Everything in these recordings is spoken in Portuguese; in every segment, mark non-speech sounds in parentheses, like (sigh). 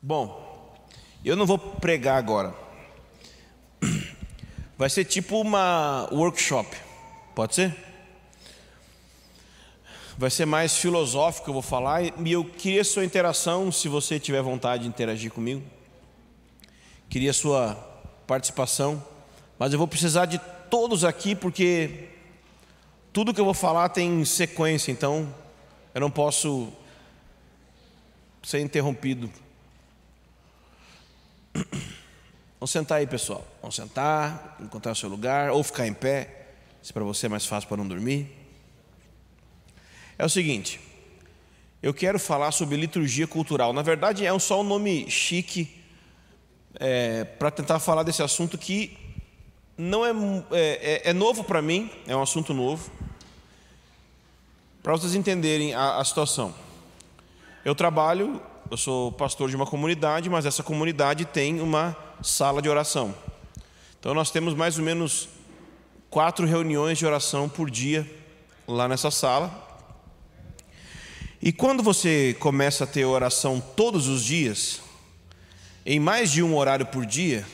Bom, eu não vou pregar agora. Vai ser tipo uma workshop, pode ser? Vai ser mais filosófico, eu vou falar, e eu queria sua interação, se você tiver vontade de interagir comigo. Queria sua participação, mas eu vou precisar de todos aqui, porque tudo que eu vou falar tem sequência, então eu não posso ser interrompido. Vamos sentar aí, pessoal. Vamos sentar, encontrar o seu lugar, ou ficar em pé, se para você é mais fácil para não dormir. É o seguinte, eu quero falar sobre liturgia cultural. Na verdade, é só um nome chique é, para tentar falar desse assunto que não é, é, é, é novo para mim, é um assunto novo. Para vocês entenderem a, a situação. Eu trabalho, eu sou pastor de uma comunidade, mas essa comunidade tem uma sala de oração. Então nós temos mais ou menos quatro reuniões de oração por dia lá nessa sala. E quando você começa a ter oração todos os dias, em mais de um horário por dia,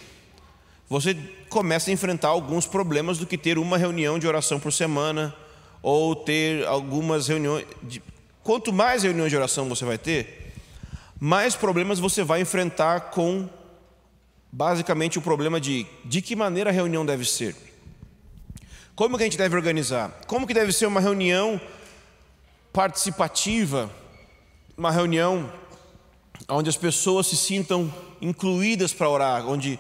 você começa a enfrentar alguns problemas do que ter uma reunião de oração por semana ou ter algumas reuniões. De... Quanto mais reuniões de oração você vai ter, mais problemas você vai enfrentar com basicamente o problema de de que maneira a reunião deve ser. Como que a gente deve organizar? Como que deve ser uma reunião participativa, uma reunião onde as pessoas se sintam incluídas para orar, onde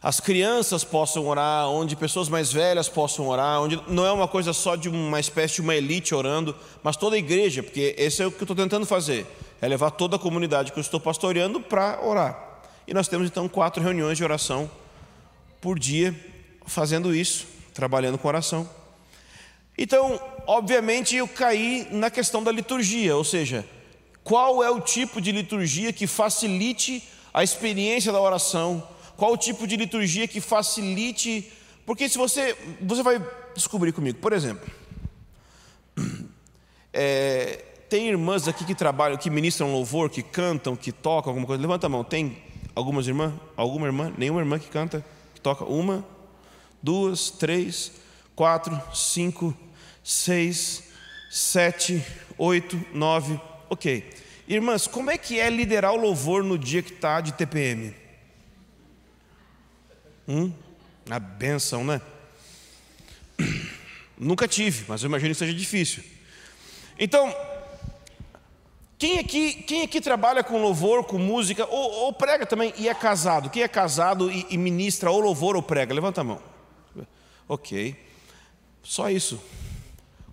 as crianças possam orar, onde pessoas mais velhas possam orar, onde não é uma coisa só de uma espécie de uma elite orando, mas toda a igreja, porque esse é o que eu estou tentando fazer, é levar toda a comunidade que eu estou pastoreando para orar. E nós temos então quatro reuniões de oração por dia, fazendo isso, trabalhando com oração. Então, obviamente, eu caí na questão da liturgia, ou seja, qual é o tipo de liturgia que facilite a experiência da oração? Qual o tipo de liturgia que facilite? Porque se você, você vai descobrir comigo, por exemplo, (clears throat) é, tem irmãs aqui que trabalham, que ministram louvor, que cantam, que tocam alguma coisa. Levanta a mão. Tem algumas irmãs? Alguma irmã? Nenhuma irmã que canta, que toca? Uma, duas, três, quatro, cinco, seis, sete, oito, nove. Ok. Irmãs, como é que é liderar o louvor no dia que está de TPM? Hum? A benção, né? (clears throat) Nunca tive, mas eu imagino que seja difícil. Então, quem aqui, quem aqui trabalha com louvor, com música, ou, ou prega também e é casado? Quem é casado e, e ministra ou louvor ou prega? Levanta a mão. Ok. Só isso.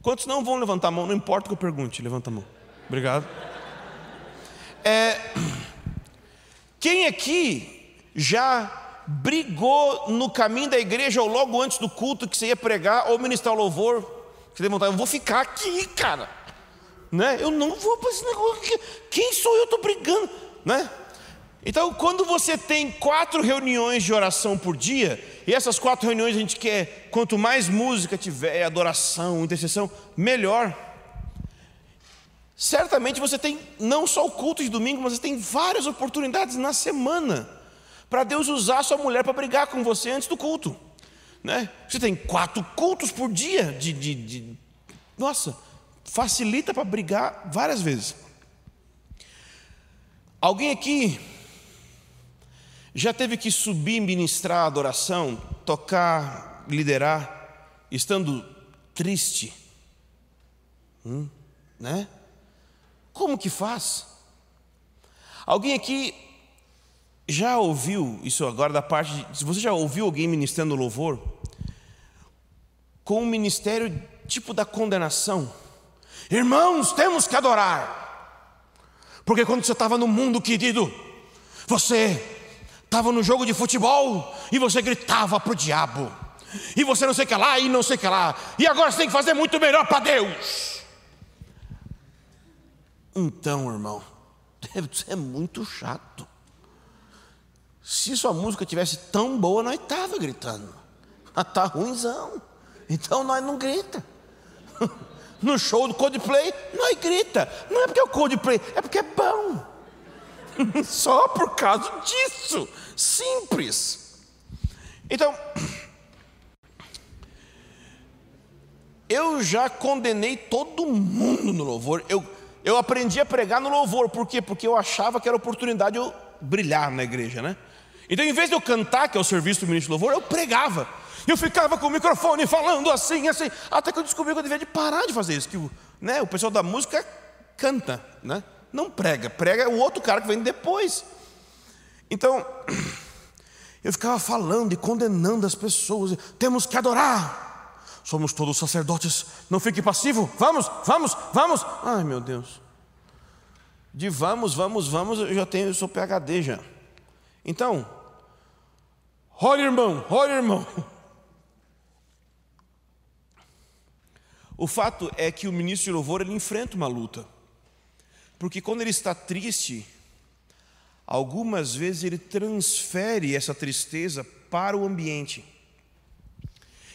Quantos não vão levantar a mão? Não importa o que eu pergunte, levanta a mão. Obrigado. É, quem aqui já brigou no caminho da igreja ou logo antes do culto que você ia pregar ou ministrar o louvor? Você levantar, eu vou ficar aqui, cara. Né? Eu não vou para esse negócio. Quem sou eu? Estou brigando, né? Então, quando você tem quatro reuniões de oração por dia, e essas quatro reuniões a gente quer, quanto mais música tiver, adoração, intercessão, melhor. Certamente você tem não só o culto de domingo, mas você tem várias oportunidades na semana para Deus usar sua mulher para brigar com você antes do culto. Né? Você tem quatro cultos por dia de, de, de... nossa, facilita para brigar várias vezes. Alguém aqui já teve que subir ministrar adoração, tocar, liderar, estando triste? Hum, né? Como que faz? Alguém aqui já ouviu isso agora da parte de, se você já ouviu alguém ministrando louvor com um ministério tipo da condenação? Irmãos, temos que adorar. Porque quando você estava no mundo, querido, você estava no jogo de futebol e você gritava para o diabo. E você não sei o que lá e não sei o que lá. E agora você tem que fazer muito melhor para Deus. Então, irmão, (laughs) é muito chato. Se sua música tivesse tão boa, nós estava gritando. Mas tá ruimzão. Então nós não grita. (laughs) No show do Coldplay, nós grita. Não é porque é o Coldplay, é porque é bom. (laughs) Só por causa disso. Simples. Então, eu já condenei todo mundo no louvor. Eu, eu aprendi a pregar no louvor. Por quê? Porque eu achava que era oportunidade de eu brilhar na igreja, né? Então, em vez de eu cantar, que é o serviço do ministro de louvor, eu pregava. Eu ficava com o microfone falando assim, assim, até que eu descobri que eu devia de parar de fazer isso. Que o, né, o pessoal da música canta, né? não prega, prega o outro cara que vem depois. Então, (clears throat) eu ficava falando e condenando as pessoas, temos que adorar. Somos todos sacerdotes, não fique passivo. Vamos, vamos, vamos. Ai, meu Deus. De vamos, vamos, vamos, eu já tenho, eu sou PhD já. Então, olha irmão, olha irmão. (laughs) O fato é que o ministro de louvor ele enfrenta uma luta. Porque quando ele está triste, algumas vezes ele transfere essa tristeza para o ambiente.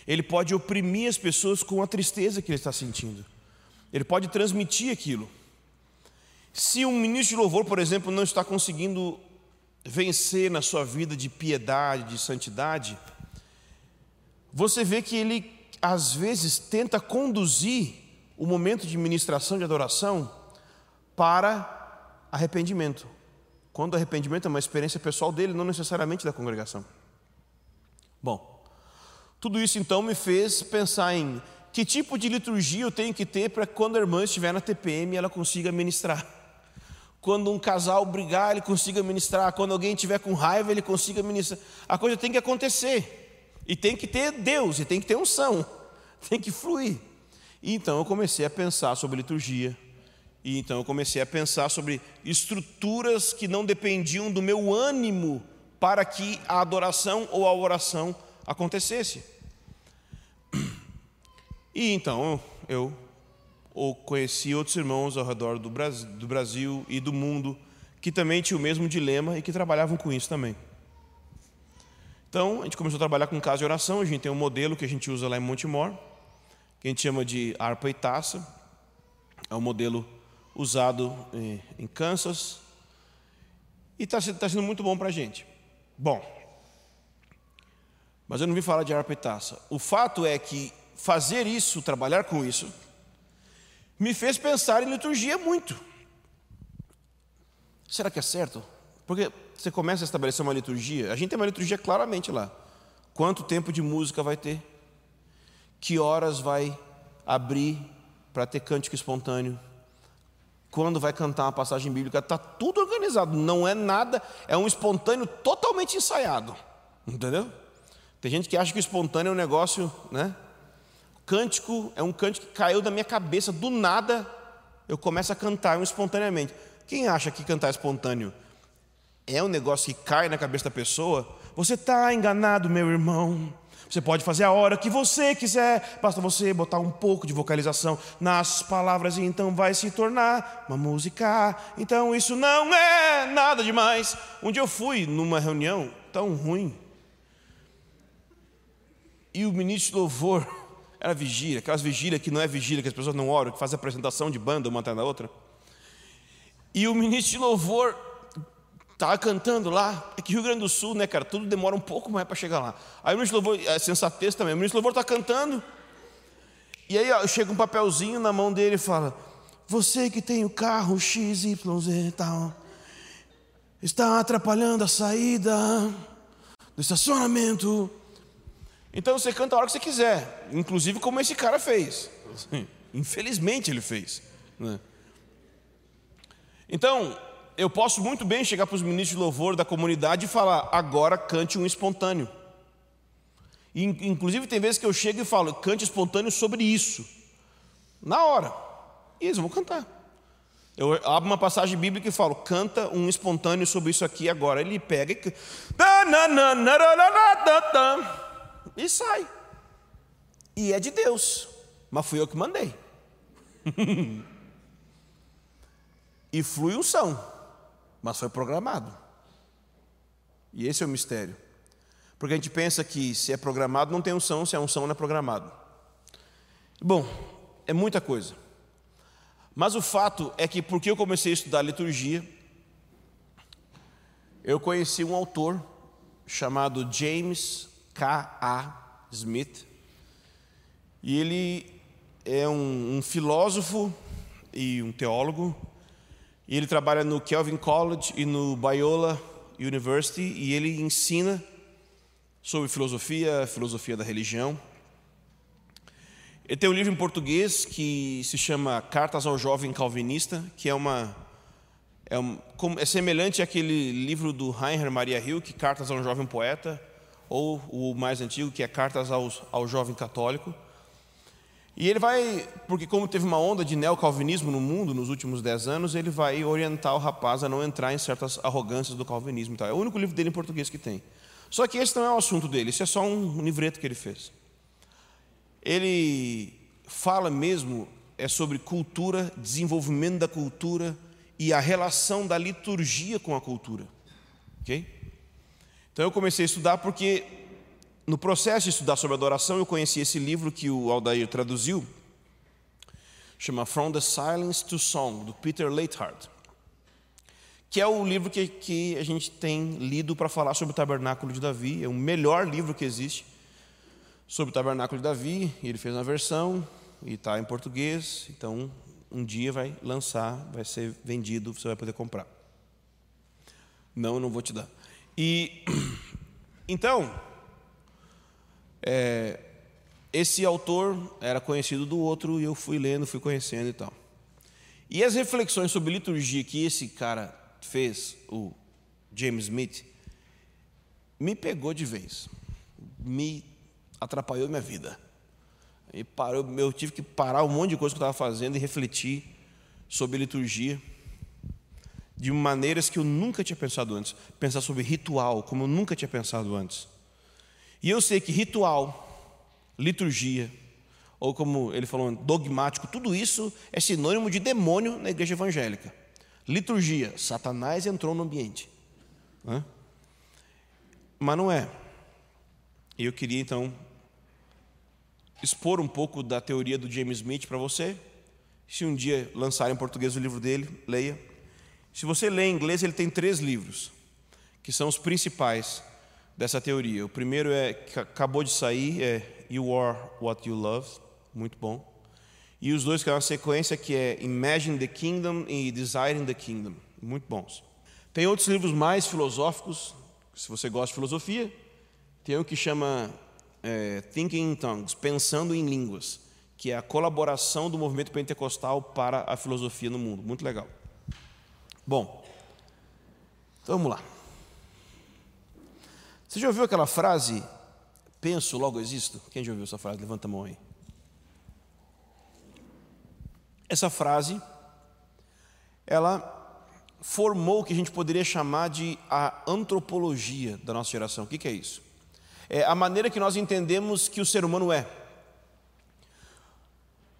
Ele pode oprimir as pessoas com a tristeza que ele está sentindo. Ele pode transmitir aquilo. Se um ministro de louvor, por exemplo, não está conseguindo vencer na sua vida de piedade, de santidade, você vê que ele às vezes tenta conduzir o momento de ministração de adoração para arrependimento. Quando arrependimento é uma experiência pessoal dele, não necessariamente da congregação. Bom, tudo isso então me fez pensar em que tipo de liturgia eu tenho que ter para quando a irmã estiver na TPM ela consiga ministrar. Quando um casal brigar, ele consiga ministrar. Quando alguém estiver com raiva, ele consiga ministrar. A coisa tem que acontecer. E tem que ter Deus, e tem que ter unção. (laughs) Tem que fluir. E então eu comecei a pensar sobre liturgia, e então eu comecei a pensar sobre estruturas que não dependiam do meu ânimo para que a adoração ou a oração acontecesse. E então eu, conheci outros irmãos ao redor do Brasil, do Brasil e do mundo que também tinham o mesmo dilema e que trabalhavam com isso também. Então a gente começou a trabalhar com casa de oração. A gente tem um modelo que a gente usa lá em Montemor, que a gente chama de harpa e taça. É um modelo usado em Kansas e está tá sendo muito bom para a gente. Bom, mas eu não vim falar de harpa e taça. O fato é que fazer isso, trabalhar com isso, me fez pensar em liturgia muito. Será que é certo? Porque você começa a estabelecer uma liturgia, a gente tem uma liturgia claramente lá. Quanto tempo de música vai ter? Que horas vai abrir para ter cântico espontâneo? quando vai cantar uma passagem bíblica, está tudo organizado, não é nada, é um espontâneo totalmente ensaiado, entendeu? Tem gente que acha que o espontâneo é um negócio, né? Cântico é um cântico que caiu da minha cabeça, do nada eu começo a cantar espontaneamente. Quem acha que cantar espontâneo é um negócio que cai na cabeça da pessoa? Você está enganado, meu irmão. Você pode fazer a hora que você quiser, basta você botar um pouco de vocalização nas palavras e então vai se tornar uma música. Então isso não é nada demais. Um dia eu fui numa reunião tão ruim e o ministro de louvor era vigília, aquelas vigílias que não é vigília, que as pessoas não oram, que faz apresentação de banda uma atrás da outra. E o ministro de louvor Estava cantando lá, é que Rio Grande do Sul, né, cara, tudo demora um pouco mais para chegar lá. Aí o ministro louvor, é sensatez também, o ministro louvor está cantando, e aí ó, chega um papelzinho na mão dele e fala: Você que tem o carro XYZ e tal, está atrapalhando a saída do estacionamento. Então você canta a hora que você quiser, inclusive como esse cara fez. Infelizmente ele fez. Né? Então, eu posso muito bem chegar para os ministros de louvor da comunidade e falar, agora cante um espontâneo. E, inclusive tem vezes que eu chego e falo, cante espontâneo sobre isso. Na hora. E eles vão cantar. Eu abro uma passagem bíblica e falo, canta um espontâneo sobre isso aqui agora. Ele pega e. E sai. E é de Deus. Mas fui eu que mandei. e flui unção mas foi programado. E esse é o mistério. Porque a gente pensa que se é programado não tem unção, se é unção não é programado. Bom, é muita coisa. Mas o fato é que porque eu comecei a estudar liturgia, eu conheci um autor chamado James K. A. Smith, e ele é um, um filósofo e um teólogo, e ele trabalha no Kelvin College e no Biola University, e ele ensina sobre filosofia, filosofia da religião. Ele tem um livro em português que se chama Cartas ao Jovem Calvinista, que é uma é, um, é semelhante àquele livro do Heinrich Maria Hilke, Cartas a um Jovem Poeta, ou o mais antigo, que é Cartas ao, ao Jovem Católico. E ele vai, porque como teve uma onda de neocalvinismo no mundo nos últimos dez anos, ele vai orientar o rapaz a não entrar em certas arrogâncias do calvinismo. É o único livro dele em português que tem. Só que esse não é o assunto dele, isso é só um livreto que ele fez. Ele fala mesmo é sobre cultura, desenvolvimento da cultura e a relação da liturgia com a cultura. Ok? Então eu comecei a estudar porque no processo de estudar sobre adoração eu conheci esse livro que o Aldair traduziu, chama From the Silence to Song, do Peter Leithart que é o livro que, que a gente tem lido para falar sobre o tabernáculo de Davi. É o melhor livro que existe sobre o tabernáculo de Davi. Ele fez uma versão e está em português. Então, um dia vai lançar, vai ser vendido, você vai poder comprar. Não, eu não vou te dar. E (clears throat) então, é, esse autor era conhecido do outro e eu fui lendo, fui conhecendo e tal. E as reflexões sobre liturgia que esse cara fez, o James Smith, me pegou de vez, me atrapalhou minha vida. E parou, eu tive que parar um monte de coisa que eu estava fazendo e refletir sobre liturgia de maneiras que eu nunca tinha pensado antes. Pensar sobre ritual, como eu nunca tinha pensado antes. E eu sei que ritual, liturgia, ou como ele falou, dogmático, tudo isso é sinônimo de demônio na igreja evangélica. Liturgia, Satanás entrou no ambiente. Hã? Mas não é. Eu queria então expor um pouco da teoria do James Smith para você. Se um dia lançar em português o livro dele, leia. Se você lê em inglês, ele tem três livros, que são os principais dessa teoria. O primeiro é que acabou de sair, é You Are What You Love, muito bom. E os dois que é uma sequência que é Imagine the Kingdom e Desiring the Kingdom, muito bons. Tem outros livros mais filosóficos, se você gosta de filosofia, tem um que chama é, Thinking in Tongues, Pensando em Línguas, que é a colaboração do movimento pentecostal para a filosofia no mundo, muito legal. Bom, vamos lá. Você já ouviu aquela frase, penso, logo existo? Quem já ouviu essa frase? Levanta a mão aí. Essa frase, ela formou o que a gente poderia chamar de a antropologia da nossa geração. O que é isso? É a maneira que nós entendemos que o ser humano é.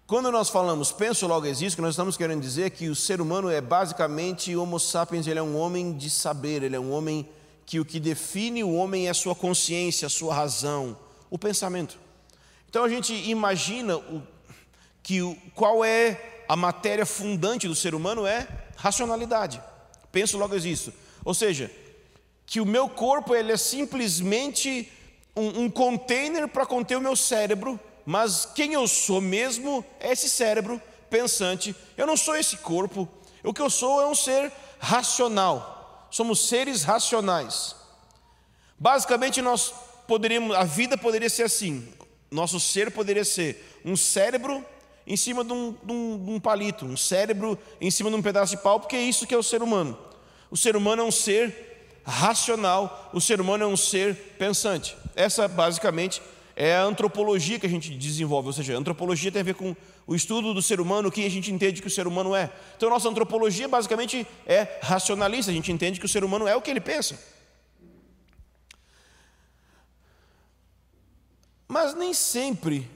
Quando nós falamos penso logo existo, nós estamos querendo dizer que o ser humano é basicamente homo sapiens, ele é um homem de saber, ele é um homem que o que define o homem é a sua consciência, a sua razão, o pensamento. Então a gente imagina o, que o, qual é a matéria fundante do ser humano é racionalidade. Penso logo isso. Ou seja, que o meu corpo ele é simplesmente um, um container para conter o meu cérebro, mas quem eu sou mesmo é esse cérebro pensante. Eu não sou esse corpo. O que eu sou é um ser racional. Somos seres racionais. Basicamente, nós poderíamos, a vida poderia ser assim. Nosso ser poderia ser um cérebro em cima de um, de, um, de um, palito, um cérebro em cima de um pedaço de pau, porque é isso que é o ser humano. O ser humano é um ser racional, o ser humano é um ser pensante. Essa, basicamente, é a antropologia que a gente desenvolve, ou seja, a antropologia tem a ver com o estudo do ser humano, o que a gente entende que o ser humano é. Então, nossa antropologia, basicamente, é racionalista, a gente entende que o ser humano é o que ele pensa. Mas nem sempre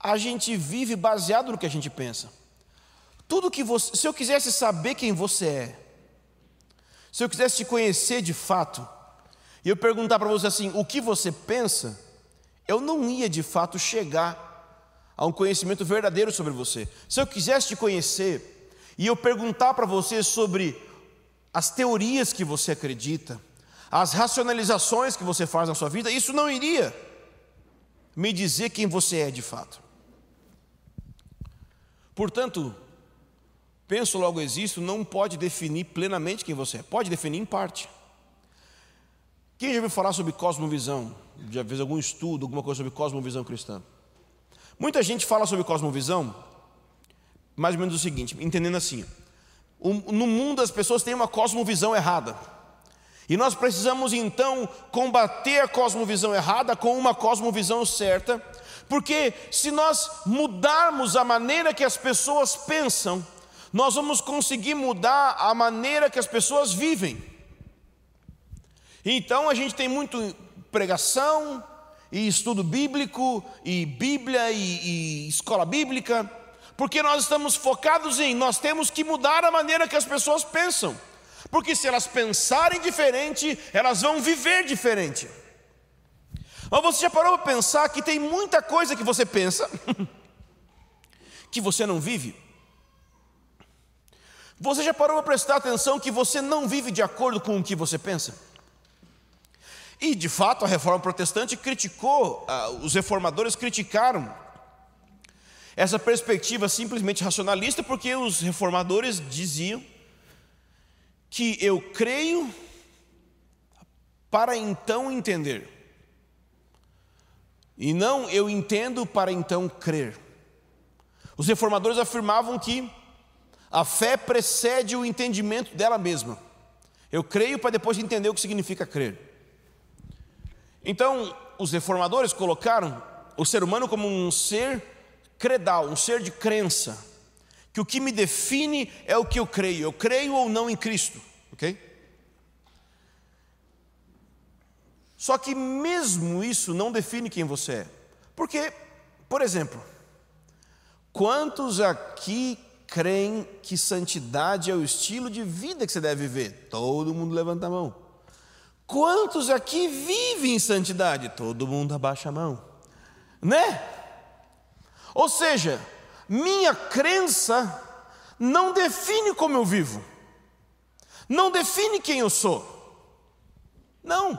a gente vive baseado no que a gente pensa. Tudo que você, se eu quisesse saber quem você é, se eu quisesse te conhecer de fato, e eu perguntar para você assim, o que você pensa, eu não ia de fato chegar a um conhecimento verdadeiro sobre você. Se eu quisesse te conhecer e eu perguntar para você sobre as teorias que você acredita, as racionalizações que você faz na sua vida, isso não iria me dizer quem você é de fato. Portanto, penso logo existo não pode definir plenamente quem você é, pode definir em parte. Quem já ouviu falar sobre cosmovisão? Já fez algum estudo, alguma coisa sobre cosmovisão cristã? Muita gente fala sobre cosmovisão, mais ou menos o seguinte, entendendo assim: no mundo as pessoas têm uma cosmovisão errada. E nós precisamos então combater a cosmovisão errada com uma cosmovisão certa, porque se nós mudarmos a maneira que as pessoas pensam, nós vamos conseguir mudar a maneira que as pessoas vivem. Então a gente tem muito pregação, e estudo bíblico, e Bíblia, e, e escola bíblica, porque nós estamos focados em nós temos que mudar a maneira que as pessoas pensam. Porque se elas pensarem diferente, elas vão viver diferente. Mas você já parou para pensar que tem muita coisa que você pensa (laughs) que você não vive? Você já parou para prestar atenção que você não vive de acordo com o que você pensa? E de fato a reforma protestante criticou, ah, os reformadores criticaram essa perspectiva simplesmente racionalista, porque os reformadores diziam que eu creio para então entender, e não eu entendo para então crer. Os reformadores afirmavam que a fé precede o entendimento dela mesma. Eu creio para depois entender o que significa crer. Então, os reformadores colocaram o ser humano como um ser credal, um ser de crença que o que me define é o que eu creio, eu creio ou não em Cristo, ok? Só que mesmo isso não define quem você é, porque, por exemplo, quantos aqui creem que santidade é o estilo de vida que você deve viver? Todo mundo levanta a mão. Quantos aqui vivem em santidade? Todo mundo abaixa a mão, né? Ou seja, minha crença não define como eu vivo, não define quem eu sou. Não.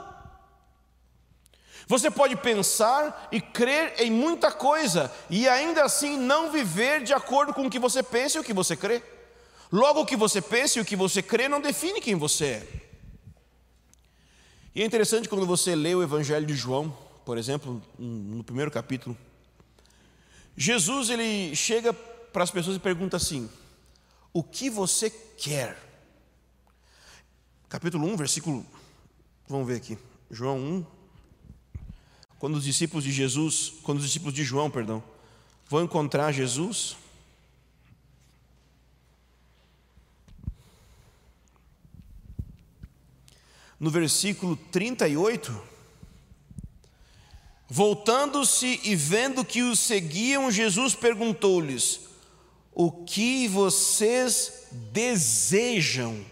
Você pode pensar e crer em muita coisa e ainda assim não viver de acordo com o que você pensa e o que você crê. Logo, o que você pensa e o que você crê não define quem você é. E é interessante quando você lê o Evangelho de João, por exemplo, no primeiro capítulo, Jesus ele chega para as pessoas e pergunta assim: O que você quer? Capítulo 1, versículo. Vamos ver aqui. João 1. Quando os discípulos de Jesus, quando os discípulos de João, perdão, vão encontrar Jesus, no versículo 38, Voltando-se e vendo que os seguiam, Jesus perguntou-lhes: O que vocês desejam?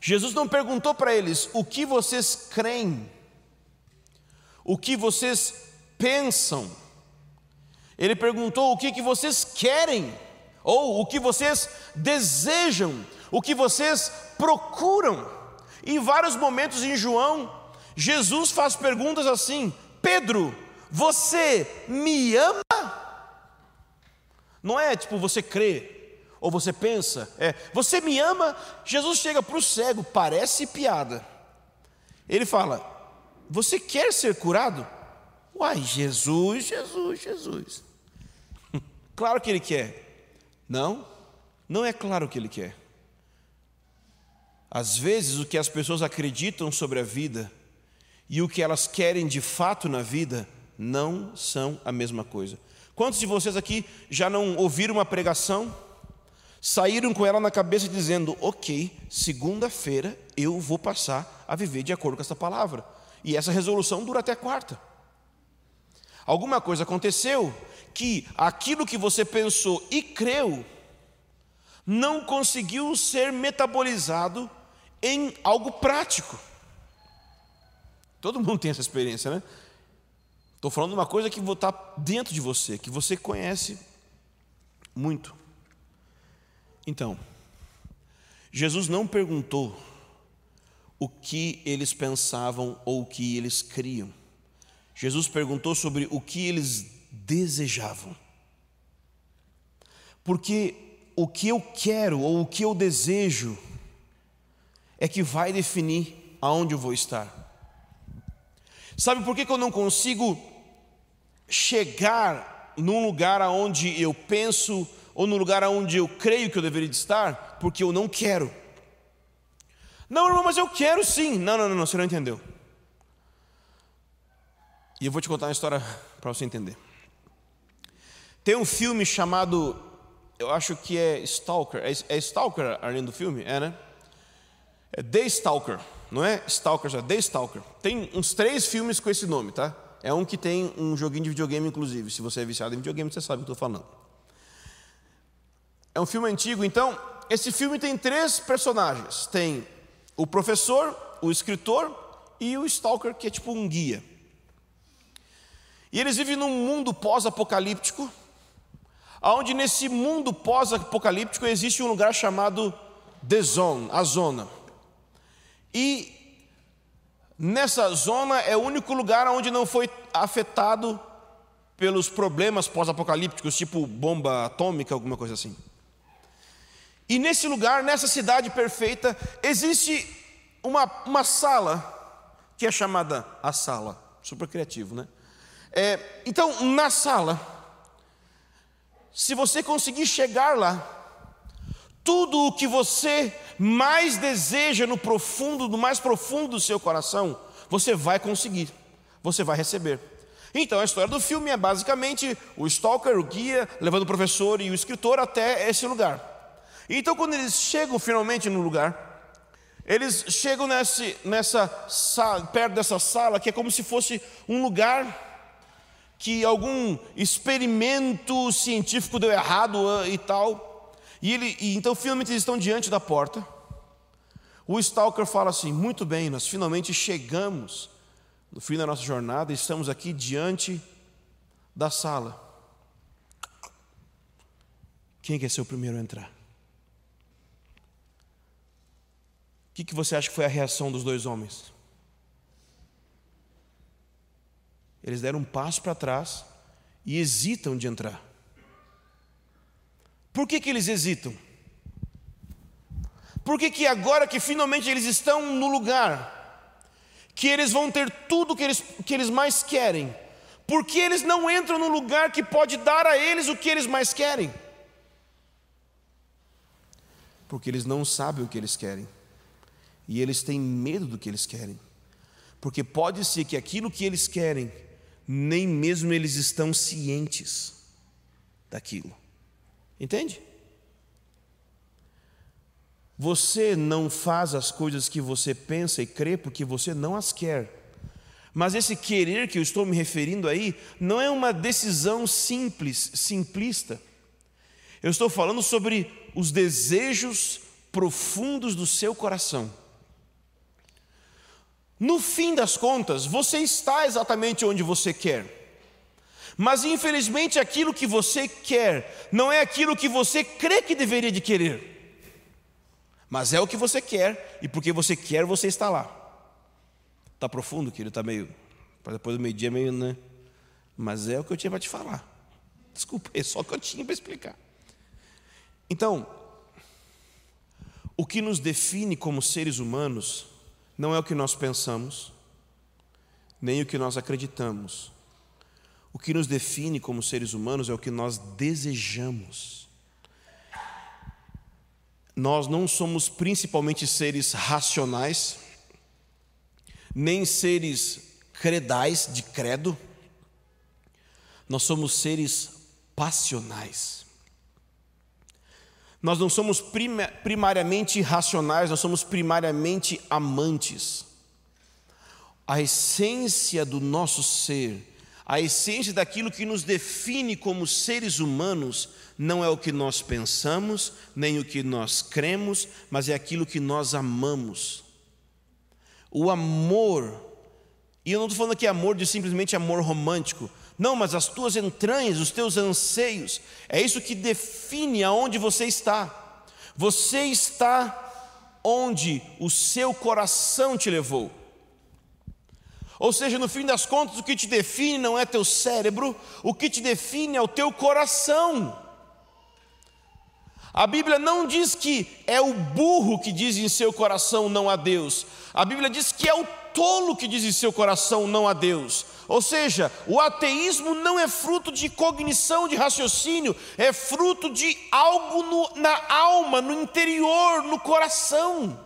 Jesus não perguntou para eles o que vocês creem, o que vocês pensam. Ele perguntou o que, que vocês querem, ou o que vocês desejam, o que vocês procuram. Em vários momentos em João, Jesus faz perguntas assim: Pedro, você me ama? Não é tipo você crê ou você pensa, é você me ama? Jesus chega para o cego, parece piada. Ele fala: Você quer ser curado? Uai, Jesus, Jesus, Jesus. (laughs) claro que ele quer. Não, não é claro que ele quer. Às vezes, o que as pessoas acreditam sobre a vida e o que elas querem de fato na vida não são a mesma coisa. Quantos de vocês aqui já não ouviram uma pregação, saíram com ela na cabeça dizendo: Ok, segunda-feira eu vou passar a viver de acordo com essa palavra, e essa resolução dura até quarta. Alguma coisa aconteceu que aquilo que você pensou e creu não conseguiu ser metabolizado em algo prático. Todo mundo tem essa experiência, né? Estou falando de uma coisa que está dentro de você, que você conhece muito. Então, Jesus não perguntou o que eles pensavam ou o que eles criam. Jesus perguntou sobre o que eles desejavam. Porque o que eu quero ou o que eu desejo é que vai definir aonde eu vou estar. Sabe por que, que eu não consigo chegar num lugar aonde eu penso ou no lugar aonde eu creio que eu deveria estar? Porque eu não quero. Não, irmão, mas eu quero sim. Não, não, não, você não entendeu. E eu vou te contar uma história para você entender. Tem um filme chamado, eu acho que é Stalker. É, é Stalker além do filme? É, né? É The Stalker, não é Stalker, é The Stalker. Tem uns três filmes com esse nome, tá? É um que tem um joguinho de videogame, inclusive. Se você é viciado em videogame, você sabe o que eu estou falando. É um filme antigo, então, esse filme tem três personagens: tem o professor, o escritor e o Stalker, que é tipo um guia. E eles vivem num mundo pós-apocalíptico, onde nesse mundo pós-apocalíptico existe um lugar chamado The Zone, a zona. E nessa zona é o único lugar onde não foi afetado pelos problemas pós-apocalípticos, tipo bomba atômica, alguma coisa assim. E nesse lugar, nessa cidade perfeita, existe uma, uma sala que é chamada a sala. Super criativo, né? É, então, na sala, se você conseguir chegar lá, tudo o que você mais deseja no profundo, no mais profundo do seu coração, você vai conseguir, você vai receber. Então a história do filme é basicamente o stalker, o guia, levando o professor e o escritor até esse lugar. Então quando eles chegam finalmente no lugar, eles chegam nesse, nessa sala, perto dessa sala que é como se fosse um lugar que algum experimento científico deu errado ah, e tal. E, ele, e então finalmente eles estão diante da porta. O Stalker fala assim: muito bem, nós finalmente chegamos no fim da nossa jornada, estamos aqui diante da sala. Quem quer ser o primeiro a entrar? O que, que você acha que foi a reação dos dois homens? Eles deram um passo para trás e hesitam de entrar. Por que, que eles hesitam? Por que, que agora que finalmente eles estão no lugar, que eles vão ter tudo que eles, que eles mais querem, por que eles não entram no lugar que pode dar a eles o que eles mais querem? Porque eles não sabem o que eles querem, e eles têm medo do que eles querem, porque pode ser que aquilo que eles querem nem mesmo eles estão cientes daquilo. Entende? Você não faz as coisas que você pensa e crê porque você não as quer. Mas esse querer que eu estou me referindo aí não é uma decisão simples, simplista. Eu estou falando sobre os desejos profundos do seu coração. No fim das contas, você está exatamente onde você quer. Mas infelizmente aquilo que você quer não é aquilo que você crê que deveria de querer. Mas é o que você quer, e porque você quer, você está lá. Está profundo, querido, está meio. Para depois do meio-dia, meio, né? Mas é o que eu tinha para te falar. Desculpa, é só o que eu tinha para explicar. Então, o que nos define como seres humanos não é o que nós pensamos, nem o que nós acreditamos. O que nos define como seres humanos é o que nós desejamos. Nós não somos principalmente seres racionais, nem seres credais de credo, nós somos seres passionais. Nós não somos primariamente racionais, nós somos primariamente amantes. A essência do nosso ser, a essência daquilo que nos define como seres humanos, não é o que nós pensamos, nem o que nós cremos, mas é aquilo que nós amamos. O amor, e eu não estou falando aqui amor de simplesmente amor romântico, não, mas as tuas entranhas, os teus anseios, é isso que define aonde você está. Você está onde o seu coração te levou. Ou seja, no fim das contas, o que te define não é teu cérebro, o que te define é o teu coração. A Bíblia não diz que é o burro que diz em seu coração não a Deus. A Bíblia diz que é o tolo que diz em seu coração não a Deus. Ou seja, o ateísmo não é fruto de cognição, de raciocínio, é fruto de algo no, na alma, no interior, no coração.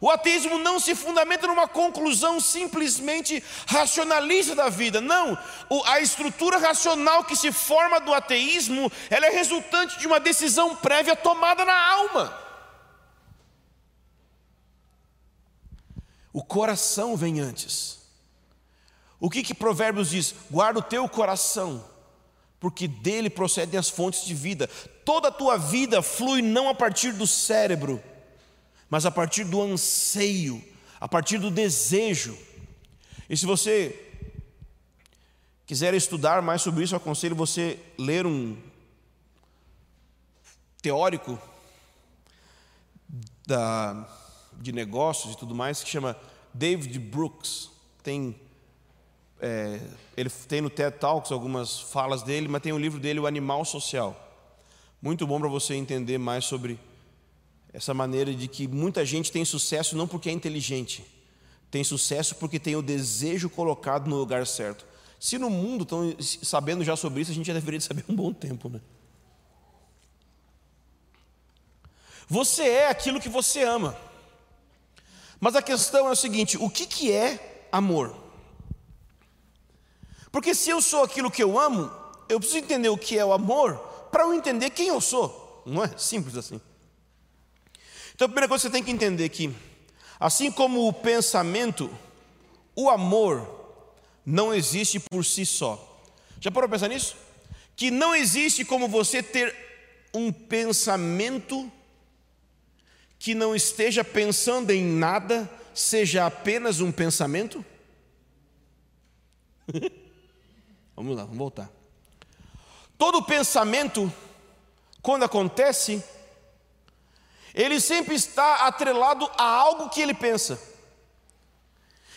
O ateísmo não se fundamenta numa conclusão simplesmente racionalista da vida. Não, a estrutura racional que se forma do ateísmo, ela é resultante de uma decisão prévia tomada na alma. O coração vem antes. O que que Provérbios diz? Guarda o teu coração, porque dele procedem as fontes de vida. Toda a tua vida flui não a partir do cérebro, mas a partir do anseio, a partir do desejo. E se você quiser estudar mais sobre isso, aconselho você ler um teórico da, de negócios e tudo mais que chama David Brooks. Tem é, ele tem no TED Talks algumas falas dele, mas tem um livro dele, O Animal Social. Muito bom para você entender mais sobre essa maneira de que muita gente tem sucesso não porque é inteligente, tem sucesso porque tem o desejo colocado no lugar certo. Se no mundo estão sabendo já sobre isso, a gente já deveria saber um bom tempo, né? Você é aquilo que você ama. Mas a questão é o seguinte: o que, que é amor? Porque se eu sou aquilo que eu amo, eu preciso entender o que é o amor para eu entender quem eu sou. Não é simples assim. Então a primeira coisa que você tem que entender é que, assim como o pensamento, o amor não existe por si só. Já parou para pensar nisso? Que não existe como você ter um pensamento que não esteja pensando em nada, seja apenas um pensamento? (laughs) vamos lá, vamos voltar. Todo pensamento, quando acontece, ele sempre está atrelado a algo que ele pensa.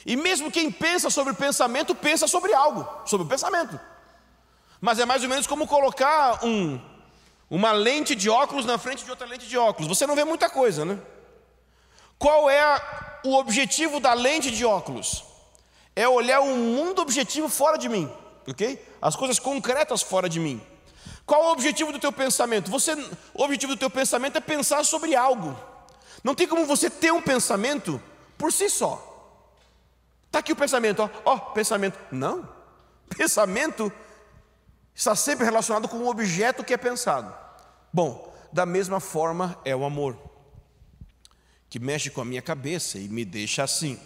E mesmo quem pensa sobre pensamento, pensa sobre algo, sobre o pensamento. Mas é mais ou menos como colocar um, uma lente de óculos na frente de outra lente de óculos. Você não vê muita coisa, né? Qual é o objetivo da lente de óculos? É olhar um mundo objetivo fora de mim, ok? As coisas concretas fora de mim. Qual o objetivo do teu pensamento? Você, o objetivo do teu pensamento é pensar sobre algo. Não tem como você ter um pensamento por si só. Está aqui o pensamento, ó, ó, pensamento. Não. (laughs) Pensamento está sempre relacionado com o objeto que é pensado. Bom, da mesma forma é o amor, que mexe com a minha cabeça e me deixa assim.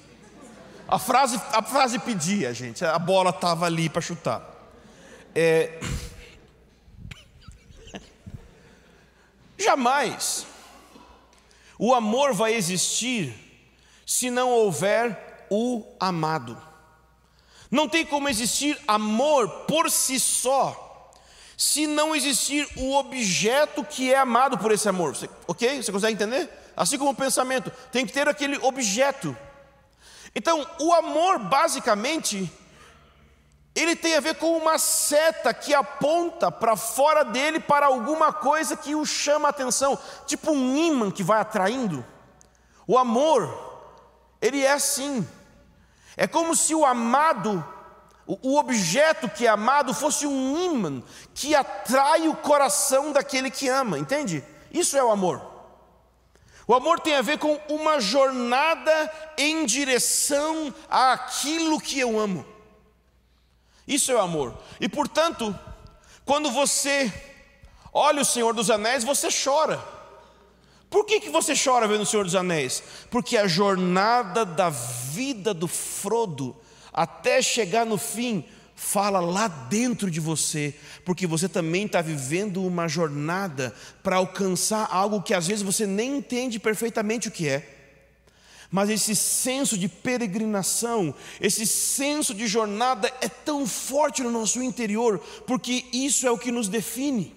A frase, a frase pedia, gente, a bola estava ali para chutar. É, Jamais. O amor vai existir se não houver o amado. Não tem como existir amor por si só, se não existir o objeto que é amado por esse amor. Você, ok? Você consegue entender? Assim como o pensamento, tem que ter aquele objeto. Então, o amor, basicamente, ele tem a ver com uma seta que aponta para fora dele para alguma coisa que o chama a atenção, tipo um imã que vai atraindo. O amor, ele é assim. É como se o amado, o objeto que é amado, fosse um imã que atrai o coração daquele que ama, entende? Isso é o amor. O amor tem a ver com uma jornada em direção àquilo que eu amo. Isso é o amor. E portanto, quando você olha o Senhor dos Anéis, você chora. Por que, que você chora vendo o Senhor dos Anéis? Porque a jornada da vida do Frodo, até chegar no fim, fala lá dentro de você, porque você também está vivendo uma jornada para alcançar algo que às vezes você nem entende perfeitamente o que é. Mas esse senso de peregrinação, esse senso de jornada é tão forte no nosso interior, porque isso é o que nos define.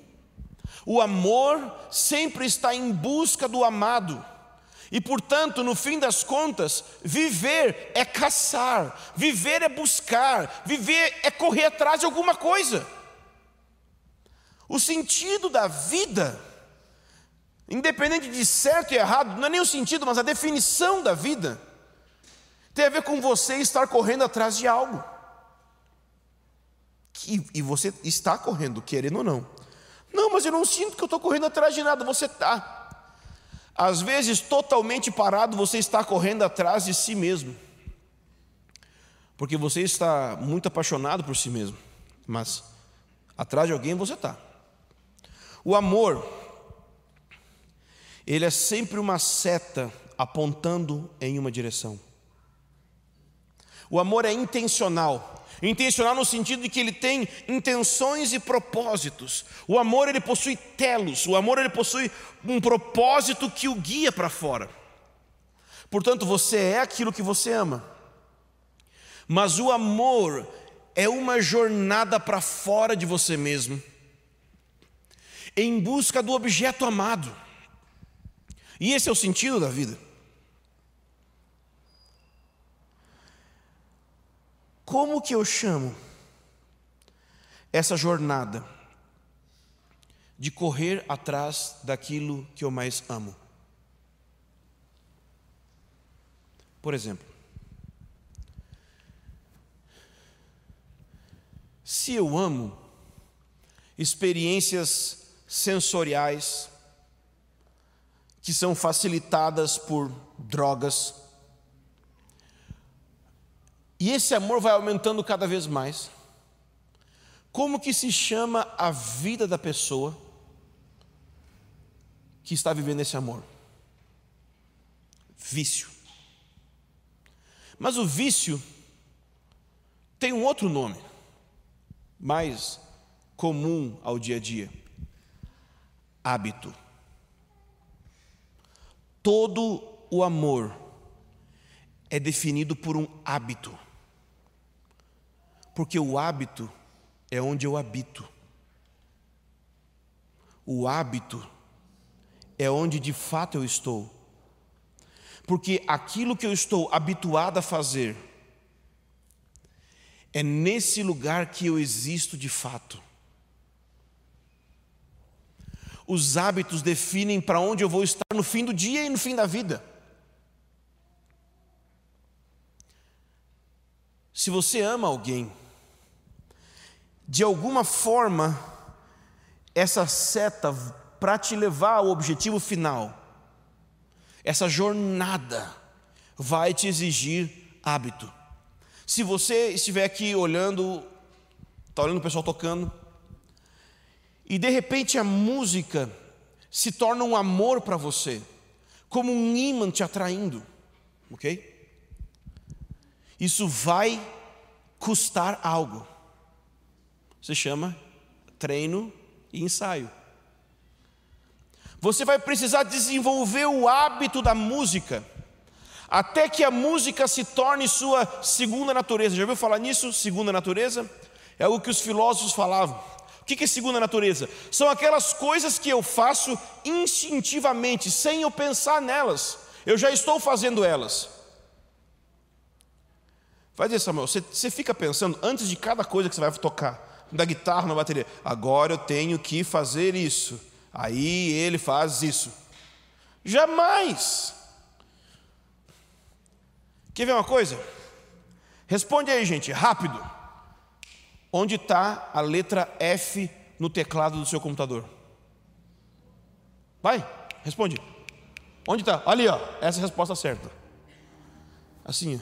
O amor sempre está em busca do amado. E portanto, no fim das contas, viver é caçar, viver é buscar, viver é correr atrás de alguma coisa. O sentido da vida, independente de certo e errado, não é nem o sentido, mas a definição da vida, tem a ver com você estar correndo atrás de algo. E, e você está correndo, querendo ou não. Não, mas eu não sinto que eu estou correndo atrás de nada, você está. Às vezes, totalmente parado, você está correndo atrás de si mesmo, porque você está muito apaixonado por si mesmo, mas atrás de alguém você está. O amor, ele é sempre uma seta apontando em uma direção. O amor é intencional, Intencional no sentido de que ele tem intenções e propósitos. O amor ele possui telos, o amor ele possui um propósito que o guia para fora. Portanto, você é aquilo que você ama. Mas o amor é uma jornada para fora de você mesmo, em busca do objeto amado. E esse é o sentido da vida. Como que eu chamo essa jornada de correr atrás daquilo que eu mais amo? Por exemplo, se eu amo experiências sensoriais que são facilitadas por drogas, e esse amor vai aumentando cada vez mais. Como que se chama a vida da pessoa que está vivendo esse amor? Vício. Mas o vício tem um outro nome, mais comum ao dia a dia: hábito. Todo o amor é definido por um hábito porque o hábito é onde eu habito. O hábito é onde de fato eu estou. Porque aquilo que eu estou habituado a fazer, é nesse lugar que eu existo de fato. Os hábitos definem para onde eu vou estar no fim do dia e no fim da vida. Se você ama alguém, de alguma forma, essa seta para te levar ao objetivo final, essa jornada vai te exigir hábito. Se você estiver aqui olhando, está olhando o pessoal tocando, e de repente a música se torna um amor para você, como um imã te atraindo, ok? Isso vai custar algo se chama treino e ensaio. Você vai precisar desenvolver o hábito da música, até que a música se torne sua segunda natureza. Já ouviu falar nisso? Segunda natureza? É o que os filósofos falavam. O que é segunda natureza? São aquelas coisas que eu faço instintivamente, sem eu pensar nelas. Eu já estou fazendo elas. Vai dizer, Samuel, você, você fica pensando antes de cada coisa que você vai tocar da guitarra na bateria. Agora eu tenho que fazer isso. Aí ele faz isso. Jamais. Quer ver uma coisa? Responde aí, gente, rápido. Onde está a letra F no teclado do seu computador? Vai, responde. Onde está? Ali, ó. Essa é a resposta certa. Assim.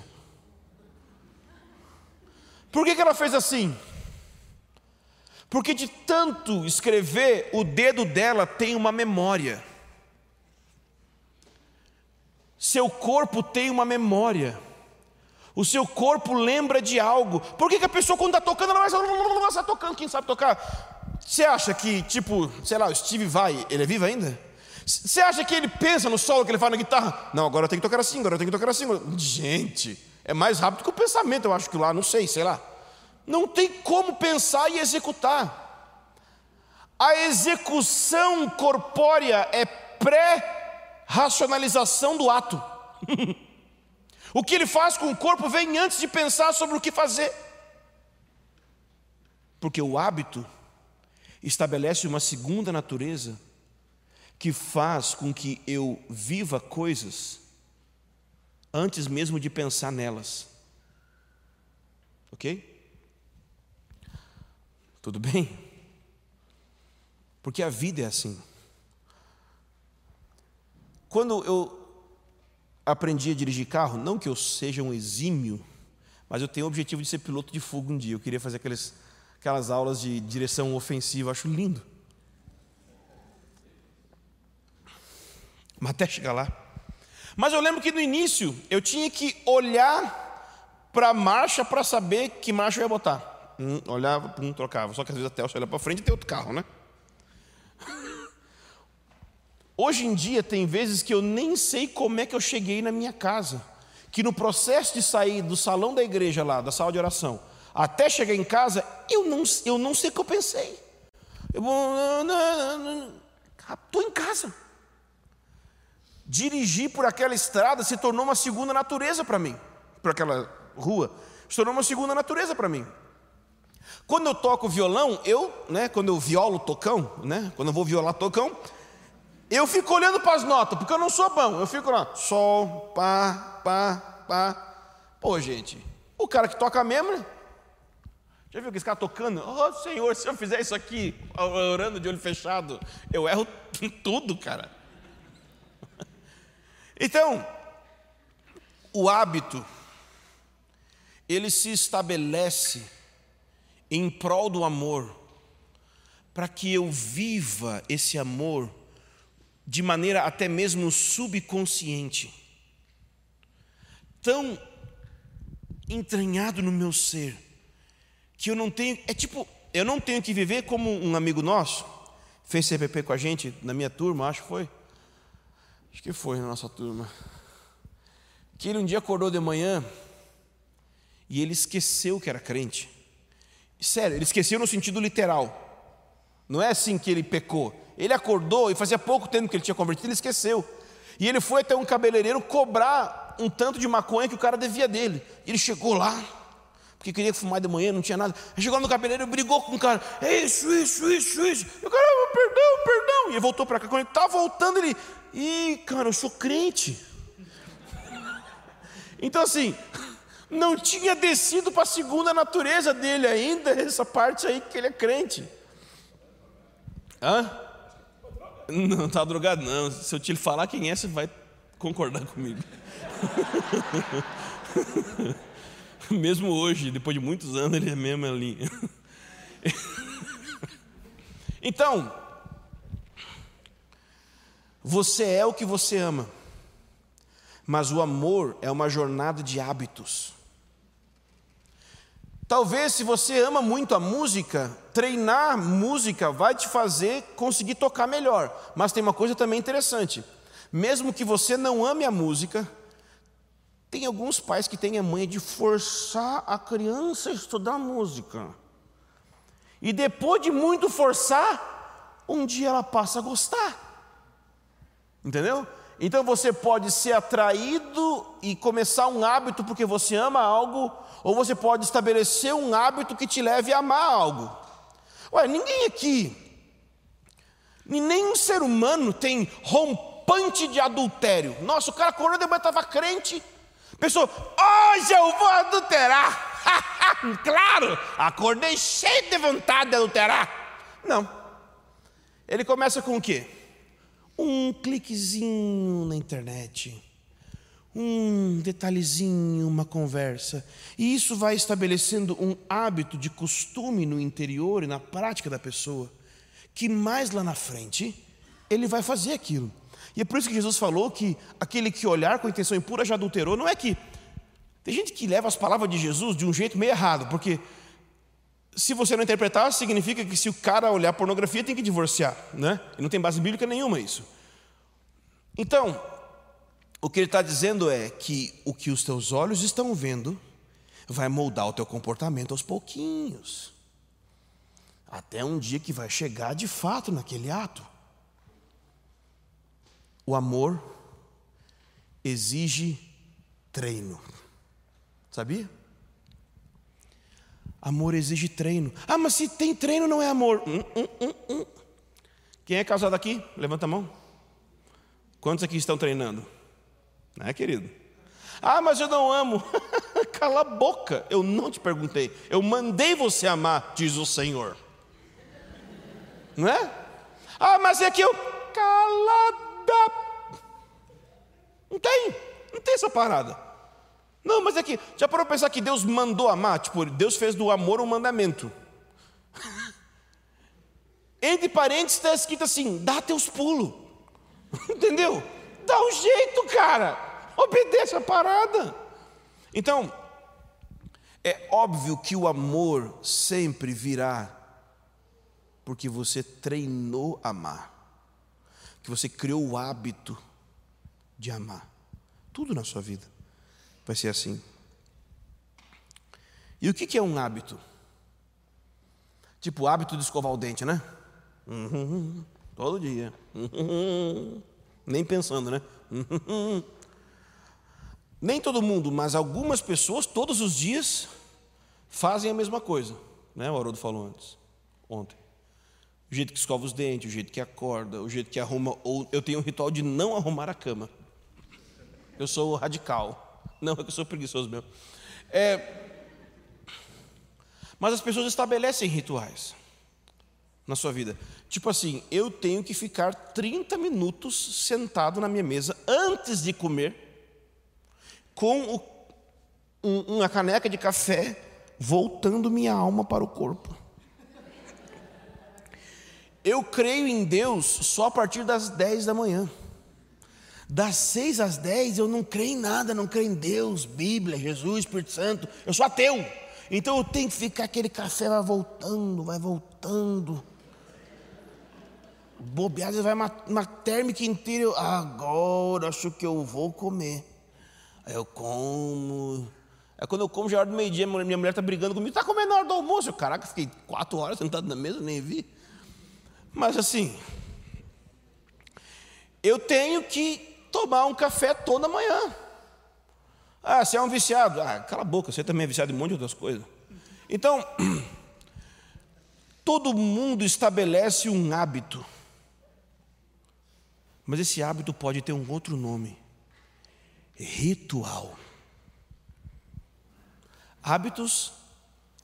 Por que, que ela fez assim? Porque de tanto escrever, o dedo dela tem uma memória. Seu corpo tem uma memória. O seu corpo lembra de algo. Por que, que a pessoa, quando está tocando, ela vai estar tocando? Quem sabe tocar? Você acha que, tipo, sei lá, o Steve vai, ele é vivo ainda? Você acha que ele pensa no solo que ele faz na guitarra? Não, agora eu tenho que tocar assim, agora eu tenho que tocar assim. Gente, é mais rápido que o pensamento, eu acho que lá, não sei, sei lá não tem como pensar e executar. A execução corpórea é racionalização do ato. (laughs) o que ele faz com o corpo vem antes de pensar sobre o que fazer. Porque o hábito estabelece uma segunda natureza que faz com que eu viva coisas antes mesmo de pensar nelas. Ok? Tudo bem? Porque a vida é assim. Quando eu aprendi a dirigir carro, não que eu seja um exímio, mas eu tenho o objetivo de ser piloto de fogo um dia. Eu queria fazer aqueles, aquelas aulas de direção ofensiva, acho lindo. Mas até chegar lá. Mas eu lembro que no início eu tinha que olhar para a marcha para saber que marcha eu ia botar. Hum, olhava, pum, trocava. Só que às vezes até eu olhar para frente e tem outro carro, né? Hoje em dia tem vezes que eu nem sei como é que eu cheguei na minha casa. Que no processo de sair do salão da igreja lá, da sala de oração, até chegar em casa, eu não, eu não sei o que eu pensei. Eu estou em casa. Dirigir por aquela estrada se tornou uma segunda natureza para mim. Por aquela rua, se tornou uma segunda natureza para mim. Quando eu toco violão, eu, né, quando eu violo tocão, né, quando eu vou violar tocão, eu fico olhando para as notas, porque eu não sou bom. Eu fico lá, sol, pá, pá, pá. Pô, gente, o cara que toca mesmo, né? Já viu que esse cara tocando? Oh, Senhor, se eu fizer isso aqui, orando de olho fechado, eu erro (laughs) tudo, cara. Então, o hábito, ele se estabelece em prol do amor, para que eu viva esse amor de maneira até mesmo subconsciente, tão entranhado no meu ser, que eu não tenho, é tipo, eu não tenho que viver como um amigo nosso, fez CPP com a gente, na minha turma, acho que foi, acho que foi na nossa turma, que ele um dia acordou de manhã e ele esqueceu que era crente, sério, ele esqueceu no sentido literal, não é assim que ele pecou, ele acordou e fazia pouco tempo que ele tinha convertido, ele esqueceu. E ele foi até um cabeleireiro cobrar um tanto de maconha que o cara devia dele. Ele chegou lá, porque queria fumar de manhã, não tinha nada. Ele chegou no cabeleireiro, brigou com o cara. É isso, isso, isso, isso. E o cara, ah, perdão, perdão. E ele voltou para cá. Quando ele estava voltando, ele, ih, cara, eu sou crente. Então, assim, não tinha descido para a segunda natureza dele ainda, essa parte aí que ele é crente. Hã? Não está drogado, não. Se eu te falar quem é, você vai concordar comigo. (laughs) Mesmo hoje, depois de muitos anos, ele é mesmo ali. (laughs) então, você é o que você ama, mas o amor é uma jornada de hábitos. Talvez, se você ama muito a música, treinar música vai te fazer conseguir tocar melhor. Mas tem uma coisa também interessante: mesmo que você não ame a música, tem alguns pais que têm a manha de forçar a criança a estudar música. E depois de muito forçar, um dia ela passa a gostar. Entendeu? Então você pode ser atraído e começar um hábito porque você ama algo, ou você pode estabelecer um hábito que te leve a amar algo. Ué, ninguém aqui, nenhum ser humano tem rompante de adultério. Nossa, o cara depois estava crente, pensou, hoje eu vou adulterar. (laughs) claro, acordei cheio de vontade de adulterar. Não. Ele começa com o quê? Um cliquezinho na internet, um detalhezinho, uma conversa. E isso vai estabelecendo um hábito de costume no interior e na prática da pessoa, que mais lá na frente ele vai fazer aquilo. E é por isso que Jesus falou que aquele que olhar com intenção impura já adulterou. Não é que. Tem gente que leva as palavras de Jesus de um jeito meio errado, porque se você não interpretar, significa que se o cara olhar pornografia, tem que divorciar, né? E não tem base bíblica nenhuma isso. Então, o que ele está dizendo é que o que os teus olhos estão vendo vai moldar o teu comportamento aos pouquinhos, até um dia que vai chegar de fato naquele ato. O amor exige treino. Sabia? Amor exige treino. Ah, mas se tem treino não é amor. Hum, hum, hum, hum. Quem é casado aqui? Levanta a mão. Quantos aqui estão treinando? Não é, querido? Ah, mas eu não amo. (laughs) Cala a boca. Eu não te perguntei. Eu mandei você amar, diz o Senhor. Não é? Ah, mas é que eu. Calada. Não tem. Não tem essa parada. Não, mas é que, já parou para pensar que Deus mandou amar? Tipo, Deus fez do amor um mandamento. (laughs) Entre parênteses está escrito assim: dá teus pulos. (laughs) Entendeu? Dá um jeito, cara. Obedece a parada. Então, é óbvio que o amor sempre virá porque você treinou amar, que você criou o hábito de amar. Tudo na sua vida vai ser assim. E o que é um hábito? Tipo, o hábito de escovar o dente, né? (laughs) Todo dia. (laughs) Nem pensando, né? (laughs) Nem todo mundo, mas algumas pessoas, todos os dias, fazem a mesma coisa. Né? O Haroldo falou antes, ontem. O jeito que escova os dentes, o jeito que acorda, o jeito que arruma. Ou eu tenho um ritual de não arrumar a cama. Eu sou radical. Não, é que eu sou preguiçoso mesmo. É, mas as pessoas estabelecem rituais na sua vida. Tipo assim, eu tenho que ficar 30 minutos sentado na minha mesa antes de comer, com o, um, uma caneca de café, voltando minha alma para o corpo. Eu creio em Deus só a partir das 10 da manhã. Das seis às dez eu não creio em nada, não creio em Deus, Bíblia, Jesus, Espírito Santo. Eu sou ateu. Então eu tenho que ficar aquele café vai voltando, vai voltando. Bobeado, vai uma, uma térmica inteira. Agora acho que eu vou comer. Aí eu como. Aí quando eu como, já é hora do meio-dia, minha mulher está brigando comigo. Está comendo na hora do almoço? Eu, caraca, fiquei quatro horas sentado na mesa, nem vi. Mas assim, eu tenho que tomar um café toda manhã. Ah, você é um viciado. Ah, cala a boca, você também é viciado em um monte de outras coisas. Então, (clears throat) todo mundo estabelece um hábito. Mas esse hábito pode ter um outro nome: ritual. Hábitos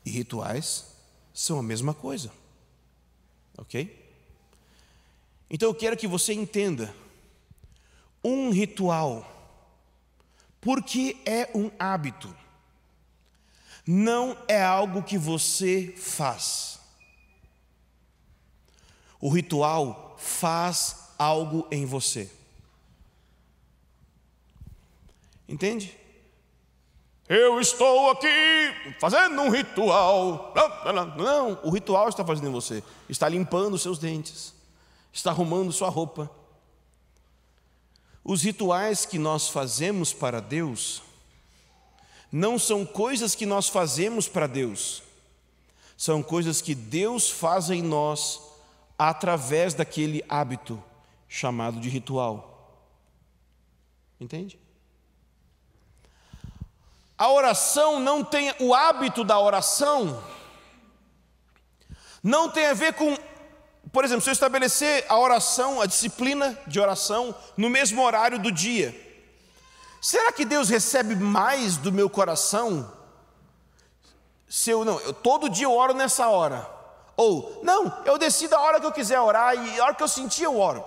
e rituais são a mesma coisa. Ok? Então eu quero que você entenda um ritual, porque é um hábito, não é algo que você faz. O ritual faz algo em você. Entende? Eu estou aqui fazendo um ritual. Não, o ritual está fazendo em você. Está limpando seus dentes, está arrumando sua roupa os rituais que nós fazemos para Deus não são coisas que nós fazemos para Deus, são coisas que Deus faz em nós através daquele hábito chamado de ritual. Entende? A oração não tem o hábito da oração não tem a ver com por exemplo, se eu estabelecer a oração, a disciplina de oração no mesmo horário do dia, será que Deus recebe mais do meu coração? Se eu não, eu todo dia eu oro nessa hora. Ou, não, eu decido a hora que eu quiser orar e a hora que eu sentir eu oro.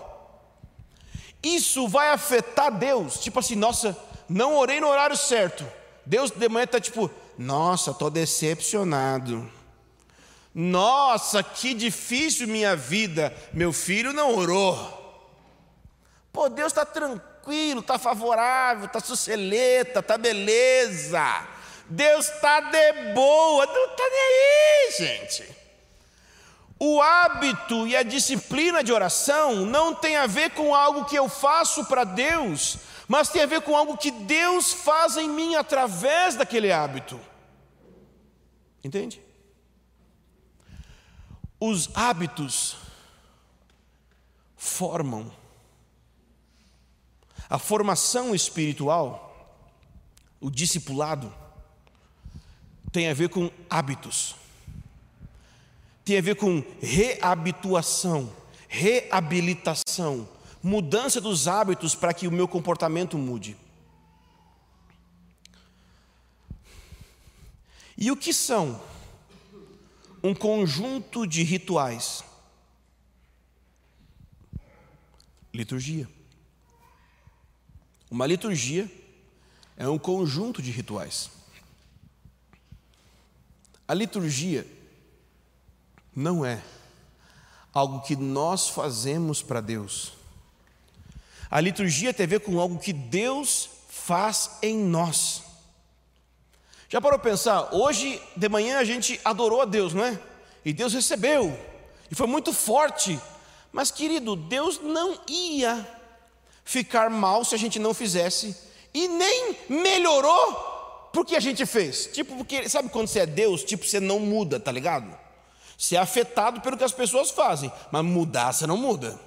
Isso vai afetar Deus, tipo assim, nossa, não orei no horário certo. Deus de manhã está tipo, nossa, estou decepcionado. Nossa, que difícil minha vida, meu filho não orou. Pô, Deus está tranquilo, está favorável, está suceleta, está beleza. Deus está de boa, não está nem aí, gente. O hábito e a disciplina de oração não tem a ver com algo que eu faço para Deus, mas tem a ver com algo que Deus faz em mim através daquele hábito. Entende? Os hábitos formam A formação espiritual, o discipulado, tem a ver com hábitos, tem a ver com reabituação, reabilitação, mudança dos hábitos para que o meu comportamento mude. E o que são? Um conjunto de rituais. Liturgia. Uma liturgia é um conjunto de rituais. A liturgia não é algo que nós fazemos para Deus. A liturgia tem a ver com algo que Deus faz em nós. Já parou para pensar? Hoje de manhã a gente adorou a Deus, não é? E Deus recebeu, e foi muito forte. Mas, querido, Deus não ia ficar mal se a gente não fizesse, e nem melhorou porque a gente fez. Tipo, porque sabe quando você é Deus, tipo, você não muda, tá ligado? Você é afetado pelo que as pessoas fazem, mas mudar você não muda.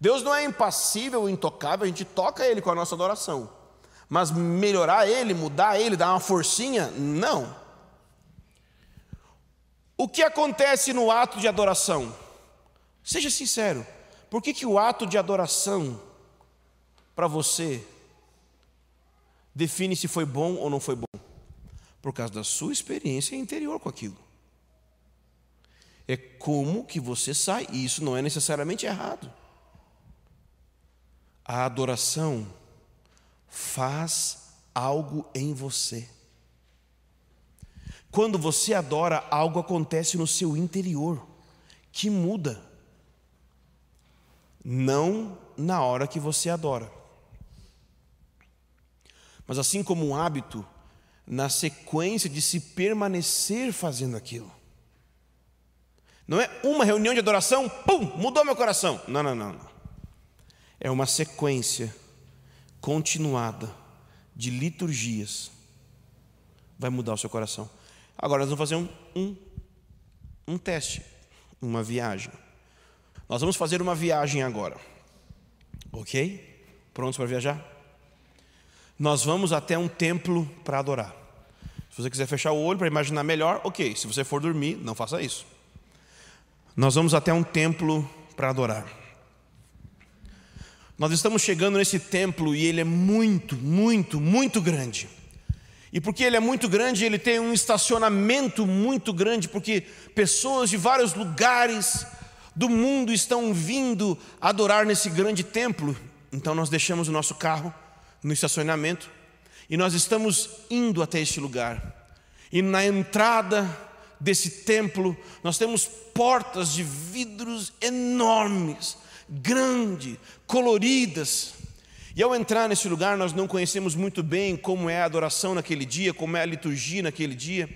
Deus não é impassível, intocável, a gente toca Ele com a nossa adoração. Mas melhorar Ele, mudar Ele, dar uma forcinha, não. O que acontece no ato de adoração? Seja sincero, por que, que o ato de adoração para você define se foi bom ou não foi bom? Por causa da sua experiência interior com aquilo. É como que você sai, e isso não é necessariamente errado. A adoração faz algo em você. Quando você adora, algo acontece no seu interior que muda. Não na hora que você adora. Mas assim como um hábito, na sequência de se permanecer fazendo aquilo. Não é uma reunião de adoração, pum, mudou meu coração. Não, não, não. não. É uma sequência continuada de liturgias. Vai mudar o seu coração. Agora nós vamos fazer um, um, um teste, uma viagem. Nós vamos fazer uma viagem agora. Ok? Prontos para viajar? nós vamos até um templo para adorar. Se você quiser fechar o olho para imaginar melhor, ok. Se você for dormir, não faça isso. Nós vamos até um templo para adorar. Nós estamos chegando nesse templo e ele é muito, muito, muito grande. E porque ele é muito grande, ele tem um estacionamento muito grande, porque pessoas de vários lugares do mundo estão vindo adorar nesse grande templo. Então nós deixamos o nosso carro no estacionamento e nós estamos indo até este lugar. E na entrada desse templo, nós temos portas de vidros enormes, grandes, coloridas. E ao entrar nesse lugar, nós não conhecemos muito bem como é a adoração naquele dia, como é a liturgia naquele dia.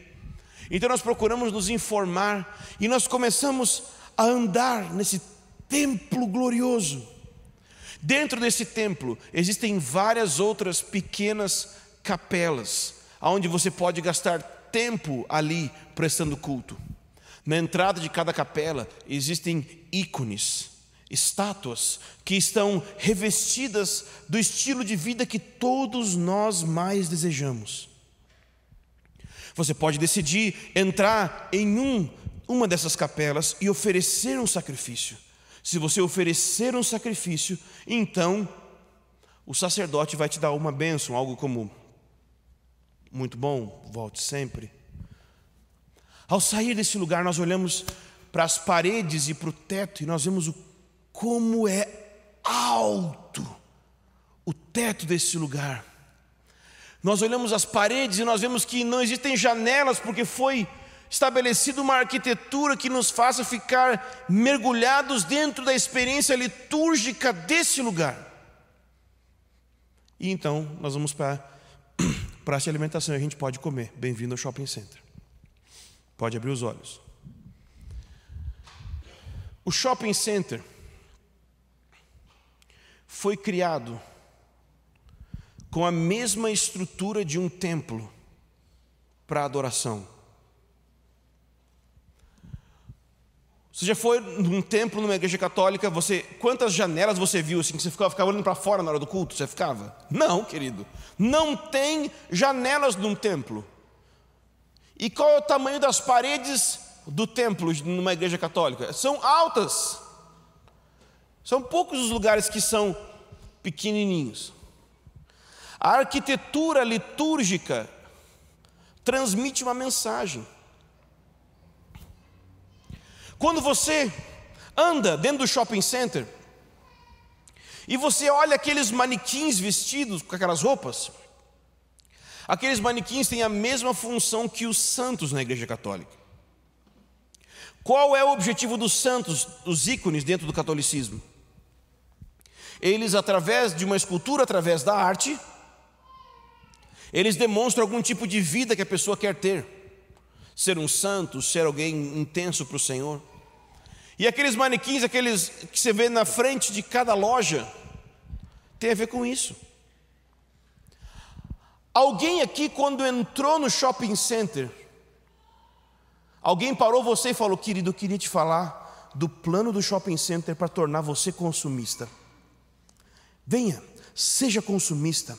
Então nós procuramos nos informar e nós começamos a andar nesse templo glorioso. Dentro desse templo existem várias outras pequenas capelas, onde você pode gastar tempo ali prestando culto. Na entrada de cada capela existem ícones, estátuas que estão revestidas do estilo de vida que todos nós mais desejamos. Você pode decidir entrar em um, uma dessas capelas e oferecer um sacrifício. Se você oferecer um sacrifício, então o sacerdote vai te dar uma bênção, algo como muito bom, volte sempre. Ao sair desse lugar, nós olhamos para as paredes e para o teto e nós vemos o, como é alto o teto desse lugar. Nós olhamos as paredes e nós vemos que não existem janelas porque foi estabelecido uma arquitetura que nos faça ficar mergulhados dentro da experiência litúrgica desse lugar. E então nós vamos para (clears throat) praça de alimentação e a gente pode comer. Bem-vindo ao shopping center. Pode abrir os olhos. O shopping center foi criado com a mesma estrutura de um templo para adoração. Você já foi num templo, numa igreja católica, você quantas janelas você viu assim que você ficava, ficava olhando para fora na hora do culto? Você ficava? Não, querido. Não tem janelas num templo. E qual é o tamanho das paredes do templo numa igreja católica? São altas. São poucos os lugares que são pequenininhos. A arquitetura litúrgica transmite uma mensagem. Quando você anda dentro do shopping center e você olha aqueles manequins vestidos com aquelas roupas, aqueles manequins têm a mesma função que os santos na Igreja Católica. Qual é o objetivo dos santos, dos ícones dentro do catolicismo? Eles, através de uma escultura, através da arte, eles demonstram algum tipo de vida que a pessoa quer ter. Ser um santo, ser alguém intenso para o Senhor. E aqueles manequins, aqueles que você vê na frente de cada loja, tem a ver com isso. Alguém aqui, quando entrou no shopping center, alguém parou você e falou: Querido, eu queria te falar do plano do shopping center para tornar você consumista. Venha, seja consumista.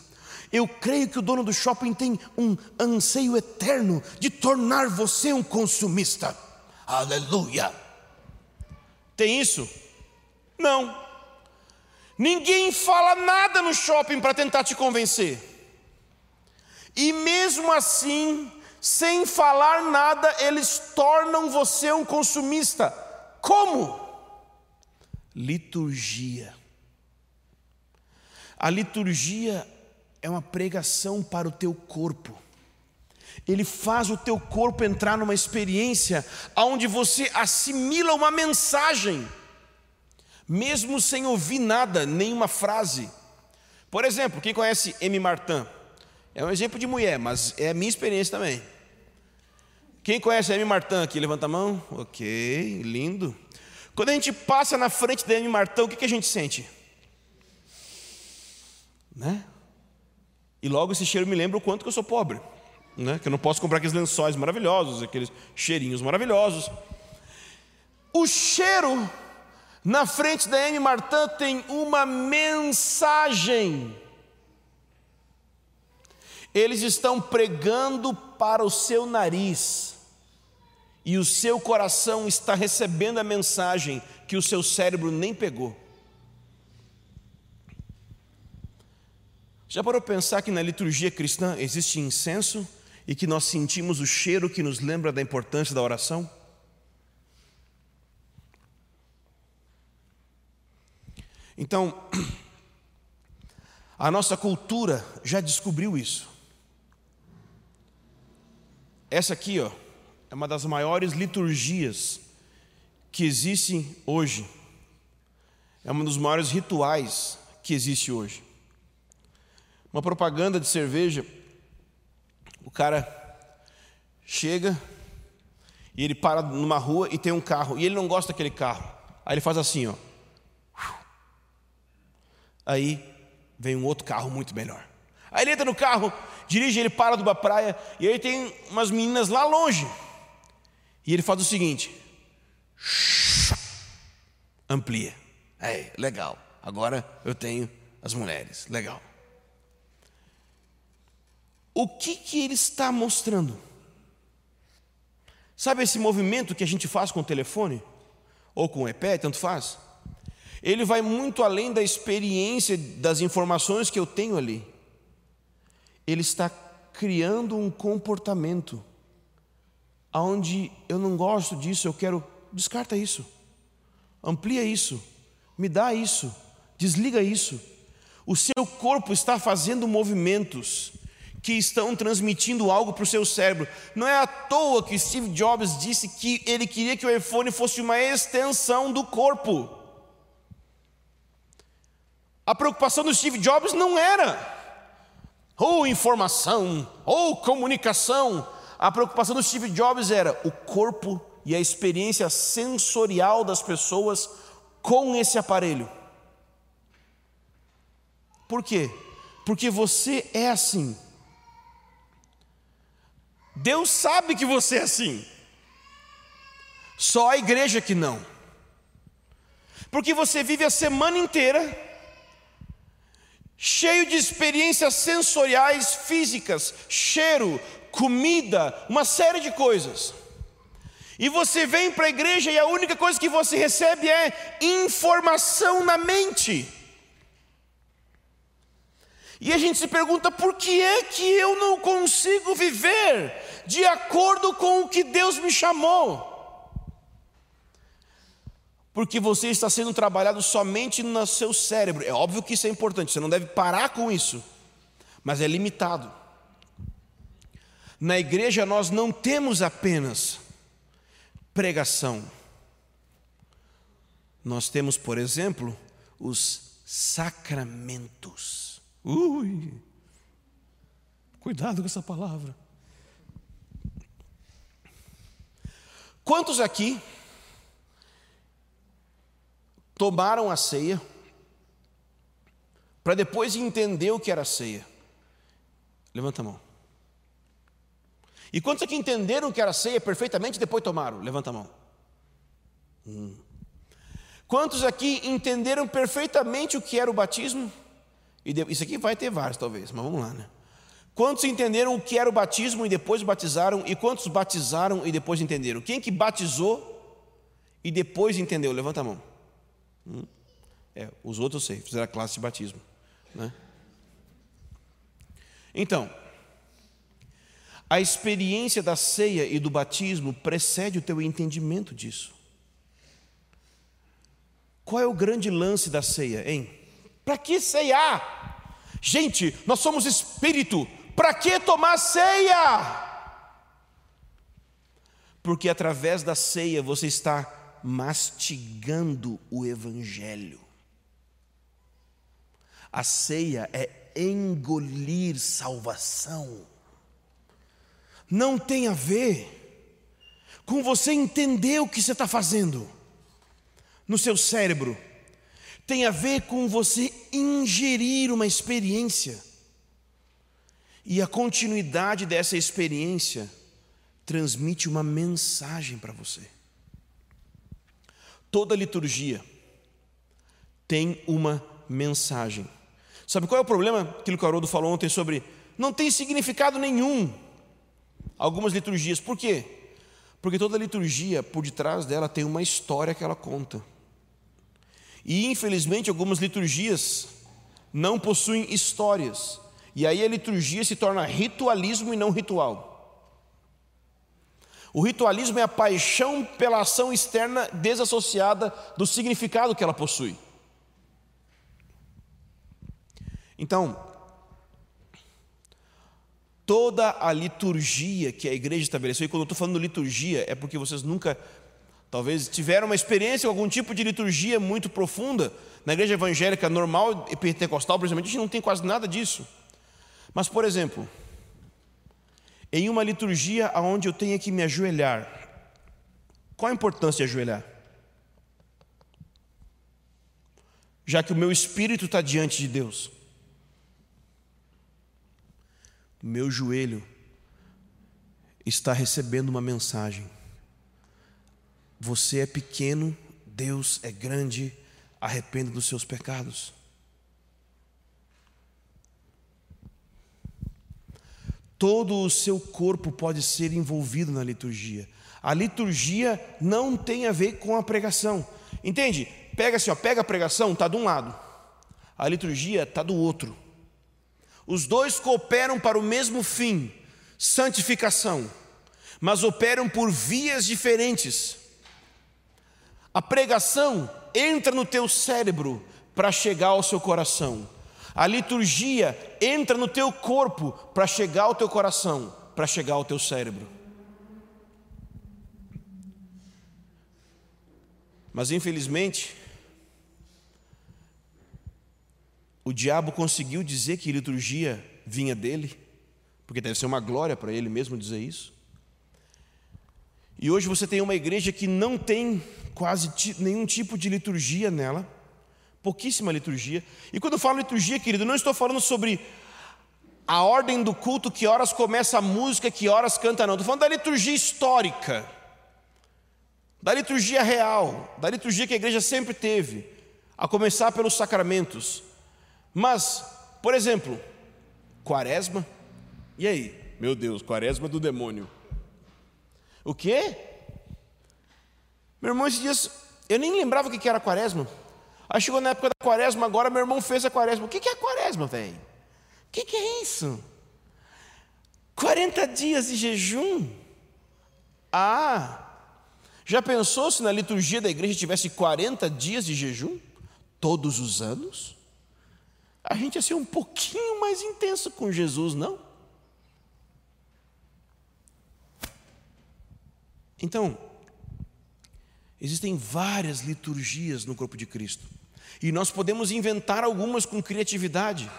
Eu creio que o dono do shopping tem um anseio eterno de tornar você um consumista. Aleluia. Tem isso? Não. Ninguém fala nada no shopping para tentar te convencer. E mesmo assim, sem falar nada, eles tornam você um consumista. Como? Liturgia. A liturgia é uma pregação para o teu corpo. Ele faz o teu corpo entrar numa experiência onde você assimila uma mensagem, mesmo sem ouvir nada, nenhuma frase. Por exemplo, quem conhece M. Martin? É um exemplo de mulher, mas é a minha experiência também. Quem conhece a M. Martin aqui? Levanta a mão. Ok, lindo. Quando a gente passa na frente da M. Martin, o que, que a gente sente? Né? E logo esse cheiro me lembra o quanto que eu sou pobre, né? que eu não posso comprar aqueles lençóis maravilhosos, aqueles cheirinhos maravilhosos. O cheiro na frente da M. Martin tem uma mensagem. Eles estão pregando para o seu nariz, e o seu coração está recebendo a mensagem que o seu cérebro nem pegou. Já parou para pensar que na liturgia cristã existe incenso e que nós sentimos o cheiro que nos lembra da importância da oração? Então, (clears throat) a nossa cultura já descobriu isso. Essa aqui, ó, é uma das maiores liturgias que existe hoje. É um dos maiores rituais que existe hoje uma propaganda de cerveja. O cara chega e ele para numa rua e tem um carro e ele não gosta daquele carro. Aí ele faz assim, ó. Aí vem um outro carro muito melhor. Aí ele entra no carro, dirige, ele para de uma praia e aí tem umas meninas lá longe. E ele faz o seguinte: amplia. É, legal. Agora eu tenho as mulheres. Legal. O que, que ele está mostrando? Sabe esse movimento que a gente faz com o telefone? Ou com o iPad, tanto faz? Ele vai muito além da experiência, das informações que eu tenho ali. Ele está criando um comportamento onde eu não gosto disso, eu quero, descarta isso, amplia isso, me dá isso, desliga isso. O seu corpo está fazendo movimentos que estão transmitindo algo para o seu cérebro. Não é à toa que Steve Jobs disse que ele queria que o iPhone fosse uma extensão do corpo. A preocupação do Steve Jobs não era ou informação, ou comunicação. A preocupação do Steve Jobs era o corpo e a experiência sensorial das pessoas com esse aparelho. Por quê? Porque você é assim. Deus sabe que você é assim. Só a igreja que não. Porque você vive a semana inteira cheio de experiências sensoriais físicas, cheiro, comida, uma série de coisas. E você vem para a igreja e a única coisa que você recebe é informação na mente. E a gente se pergunta por que é que eu não consigo viver de acordo com o que Deus me chamou? Porque você está sendo trabalhado somente no seu cérebro. É óbvio que isso é importante, você não deve parar com isso, mas é limitado. Na igreja nós não temos apenas pregação, nós temos, por exemplo, os sacramentos. Ui, cuidado com essa palavra. Quantos aqui tomaram a ceia para depois entender o que era a ceia? Levanta a mão. E quantos aqui entenderam o que era a ceia perfeitamente e depois tomaram? Levanta a mão. Hum. Quantos aqui entenderam perfeitamente o que era o batismo? Isso aqui vai ter vários, talvez, mas vamos lá, né? Quantos entenderam o que era o batismo e depois batizaram? E quantos batizaram e depois entenderam? Quem que batizou e depois entendeu? Levanta a mão. Hum? É, os outros eu sei, fizeram a classe de batismo. Né? Então, a experiência da ceia e do batismo precede o teu entendimento disso. Qual é o grande lance da ceia, hein? Para que ceiar? Gente, nós somos espírito, para que tomar ceia? Porque através da ceia você está mastigando o Evangelho. A ceia é engolir salvação. Não tem a ver com você entender o que você está fazendo no seu cérebro tem a ver com você ingerir uma experiência. E a continuidade dessa experiência transmite uma mensagem para você. Toda liturgia tem uma mensagem. Sabe qual é o problema? Aquilo que o Haroldo falou ontem sobre não tem significado nenhum. Algumas liturgias. Por quê? Porque toda liturgia, por detrás dela, tem uma história que ela conta. E infelizmente algumas liturgias não possuem histórias. E aí a liturgia se torna ritualismo e não ritual. O ritualismo é a paixão pela ação externa desassociada do significado que ela possui. Então, toda a liturgia que a igreja estabeleceu, e quando eu estou falando liturgia, é porque vocês nunca Talvez tiveram uma experiência com algum tipo de liturgia muito profunda. Na igreja evangélica normal e pentecostal, principalmente, a gente não tem quase nada disso. Mas, por exemplo, em uma liturgia onde eu tenho que me ajoelhar, qual a importância de ajoelhar? Já que o meu espírito está diante de Deus, meu joelho está recebendo uma mensagem. Você é pequeno, Deus é grande, arrependa dos seus pecados. Todo o seu corpo pode ser envolvido na liturgia. A liturgia não tem a ver com a pregação. Entende? Pega assim, ó, pega a pregação, está de um lado. A liturgia está do outro. Os dois cooperam para o mesmo fim, santificação, mas operam por vias diferentes. A pregação entra no teu cérebro para chegar ao seu coração. A liturgia entra no teu corpo para chegar ao teu coração, para chegar ao teu cérebro. Mas infelizmente, o diabo conseguiu dizer que liturgia vinha dele, porque deve ser uma glória para ele mesmo dizer isso. E hoje você tem uma igreja que não tem quase nenhum tipo de liturgia nela, pouquíssima liturgia. E quando eu falo liturgia, querido, não estou falando sobre a ordem do culto, que horas começa a música, que horas canta, não. Estou falando da liturgia histórica. da liturgia real, da liturgia que a igreja sempre teve, a começar pelos sacramentos. Mas, por exemplo, quaresma, e aí? Meu Deus, quaresma do demônio. O quê? Meu irmão, esses dias, eu nem lembrava o que era quaresma. Aí chegou na época da quaresma, agora meu irmão fez a quaresma. O que é quaresma, velho? O que é isso? 40 dias de jejum? Ah, já pensou se na liturgia da igreja tivesse 40 dias de jejum? Todos os anos? A gente ia ser um pouquinho mais intenso com Jesus, não? Então, existem várias liturgias no corpo de Cristo. E nós podemos inventar algumas com criatividade.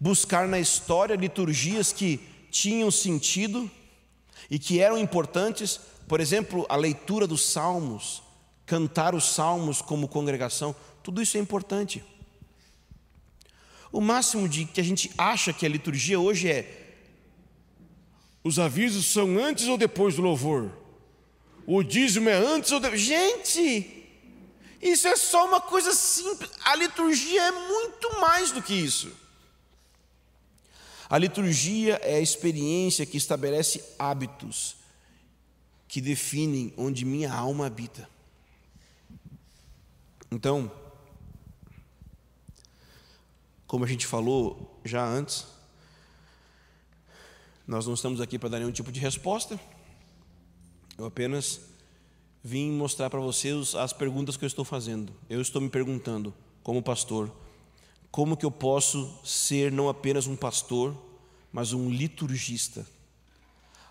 Buscar na história liturgias que tinham sentido e que eram importantes, por exemplo, a leitura dos salmos, cantar os salmos como congregação, tudo isso é importante. O máximo de que a gente acha que a liturgia hoje é os avisos são antes ou depois do louvor? O dízimo é antes ou depois? Gente, isso é só uma coisa simples. A liturgia é muito mais do que isso. A liturgia é a experiência que estabelece hábitos que definem onde minha alma habita. Então, como a gente falou já antes, nós não estamos aqui para dar nenhum tipo de resposta. Eu apenas vim mostrar para vocês as perguntas que eu estou fazendo. Eu estou me perguntando, como pastor, como que eu posso ser não apenas um pastor, mas um liturgista?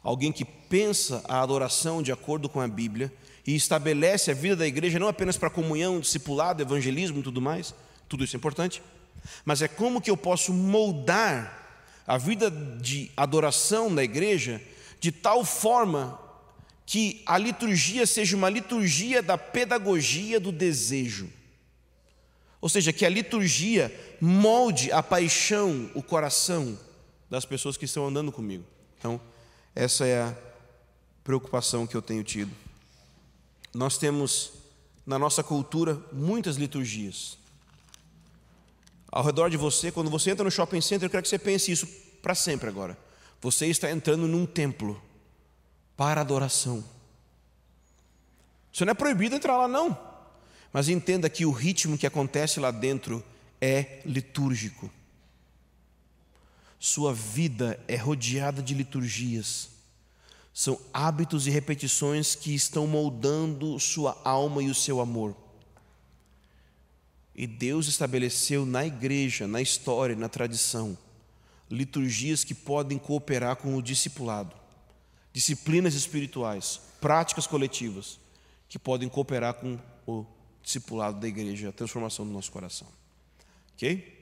Alguém que pensa a adoração de acordo com a Bíblia e estabelece a vida da igreja não apenas para comunhão, discipulado, evangelismo e tudo mais, tudo isso é importante, mas é como que eu posso moldar a vida de adoração da igreja de tal forma que a liturgia seja uma liturgia da pedagogia do desejo. Ou seja, que a liturgia molde a paixão, o coração das pessoas que estão andando comigo. Então, essa é a preocupação que eu tenho tido. Nós temos na nossa cultura muitas liturgias. Ao redor de você, quando você entra no shopping center, eu quero que você pense isso para sempre agora. Você está entrando num templo para adoração. Isso não é proibido entrar lá, não. Mas entenda que o ritmo que acontece lá dentro é litúrgico. Sua vida é rodeada de liturgias. São hábitos e repetições que estão moldando sua alma e o seu amor. E Deus estabeleceu na igreja, na história, na tradição, liturgias que podem cooperar com o discipulado disciplinas espirituais, práticas coletivas que podem cooperar com o discipulado da igreja, a transformação do nosso coração. Ok?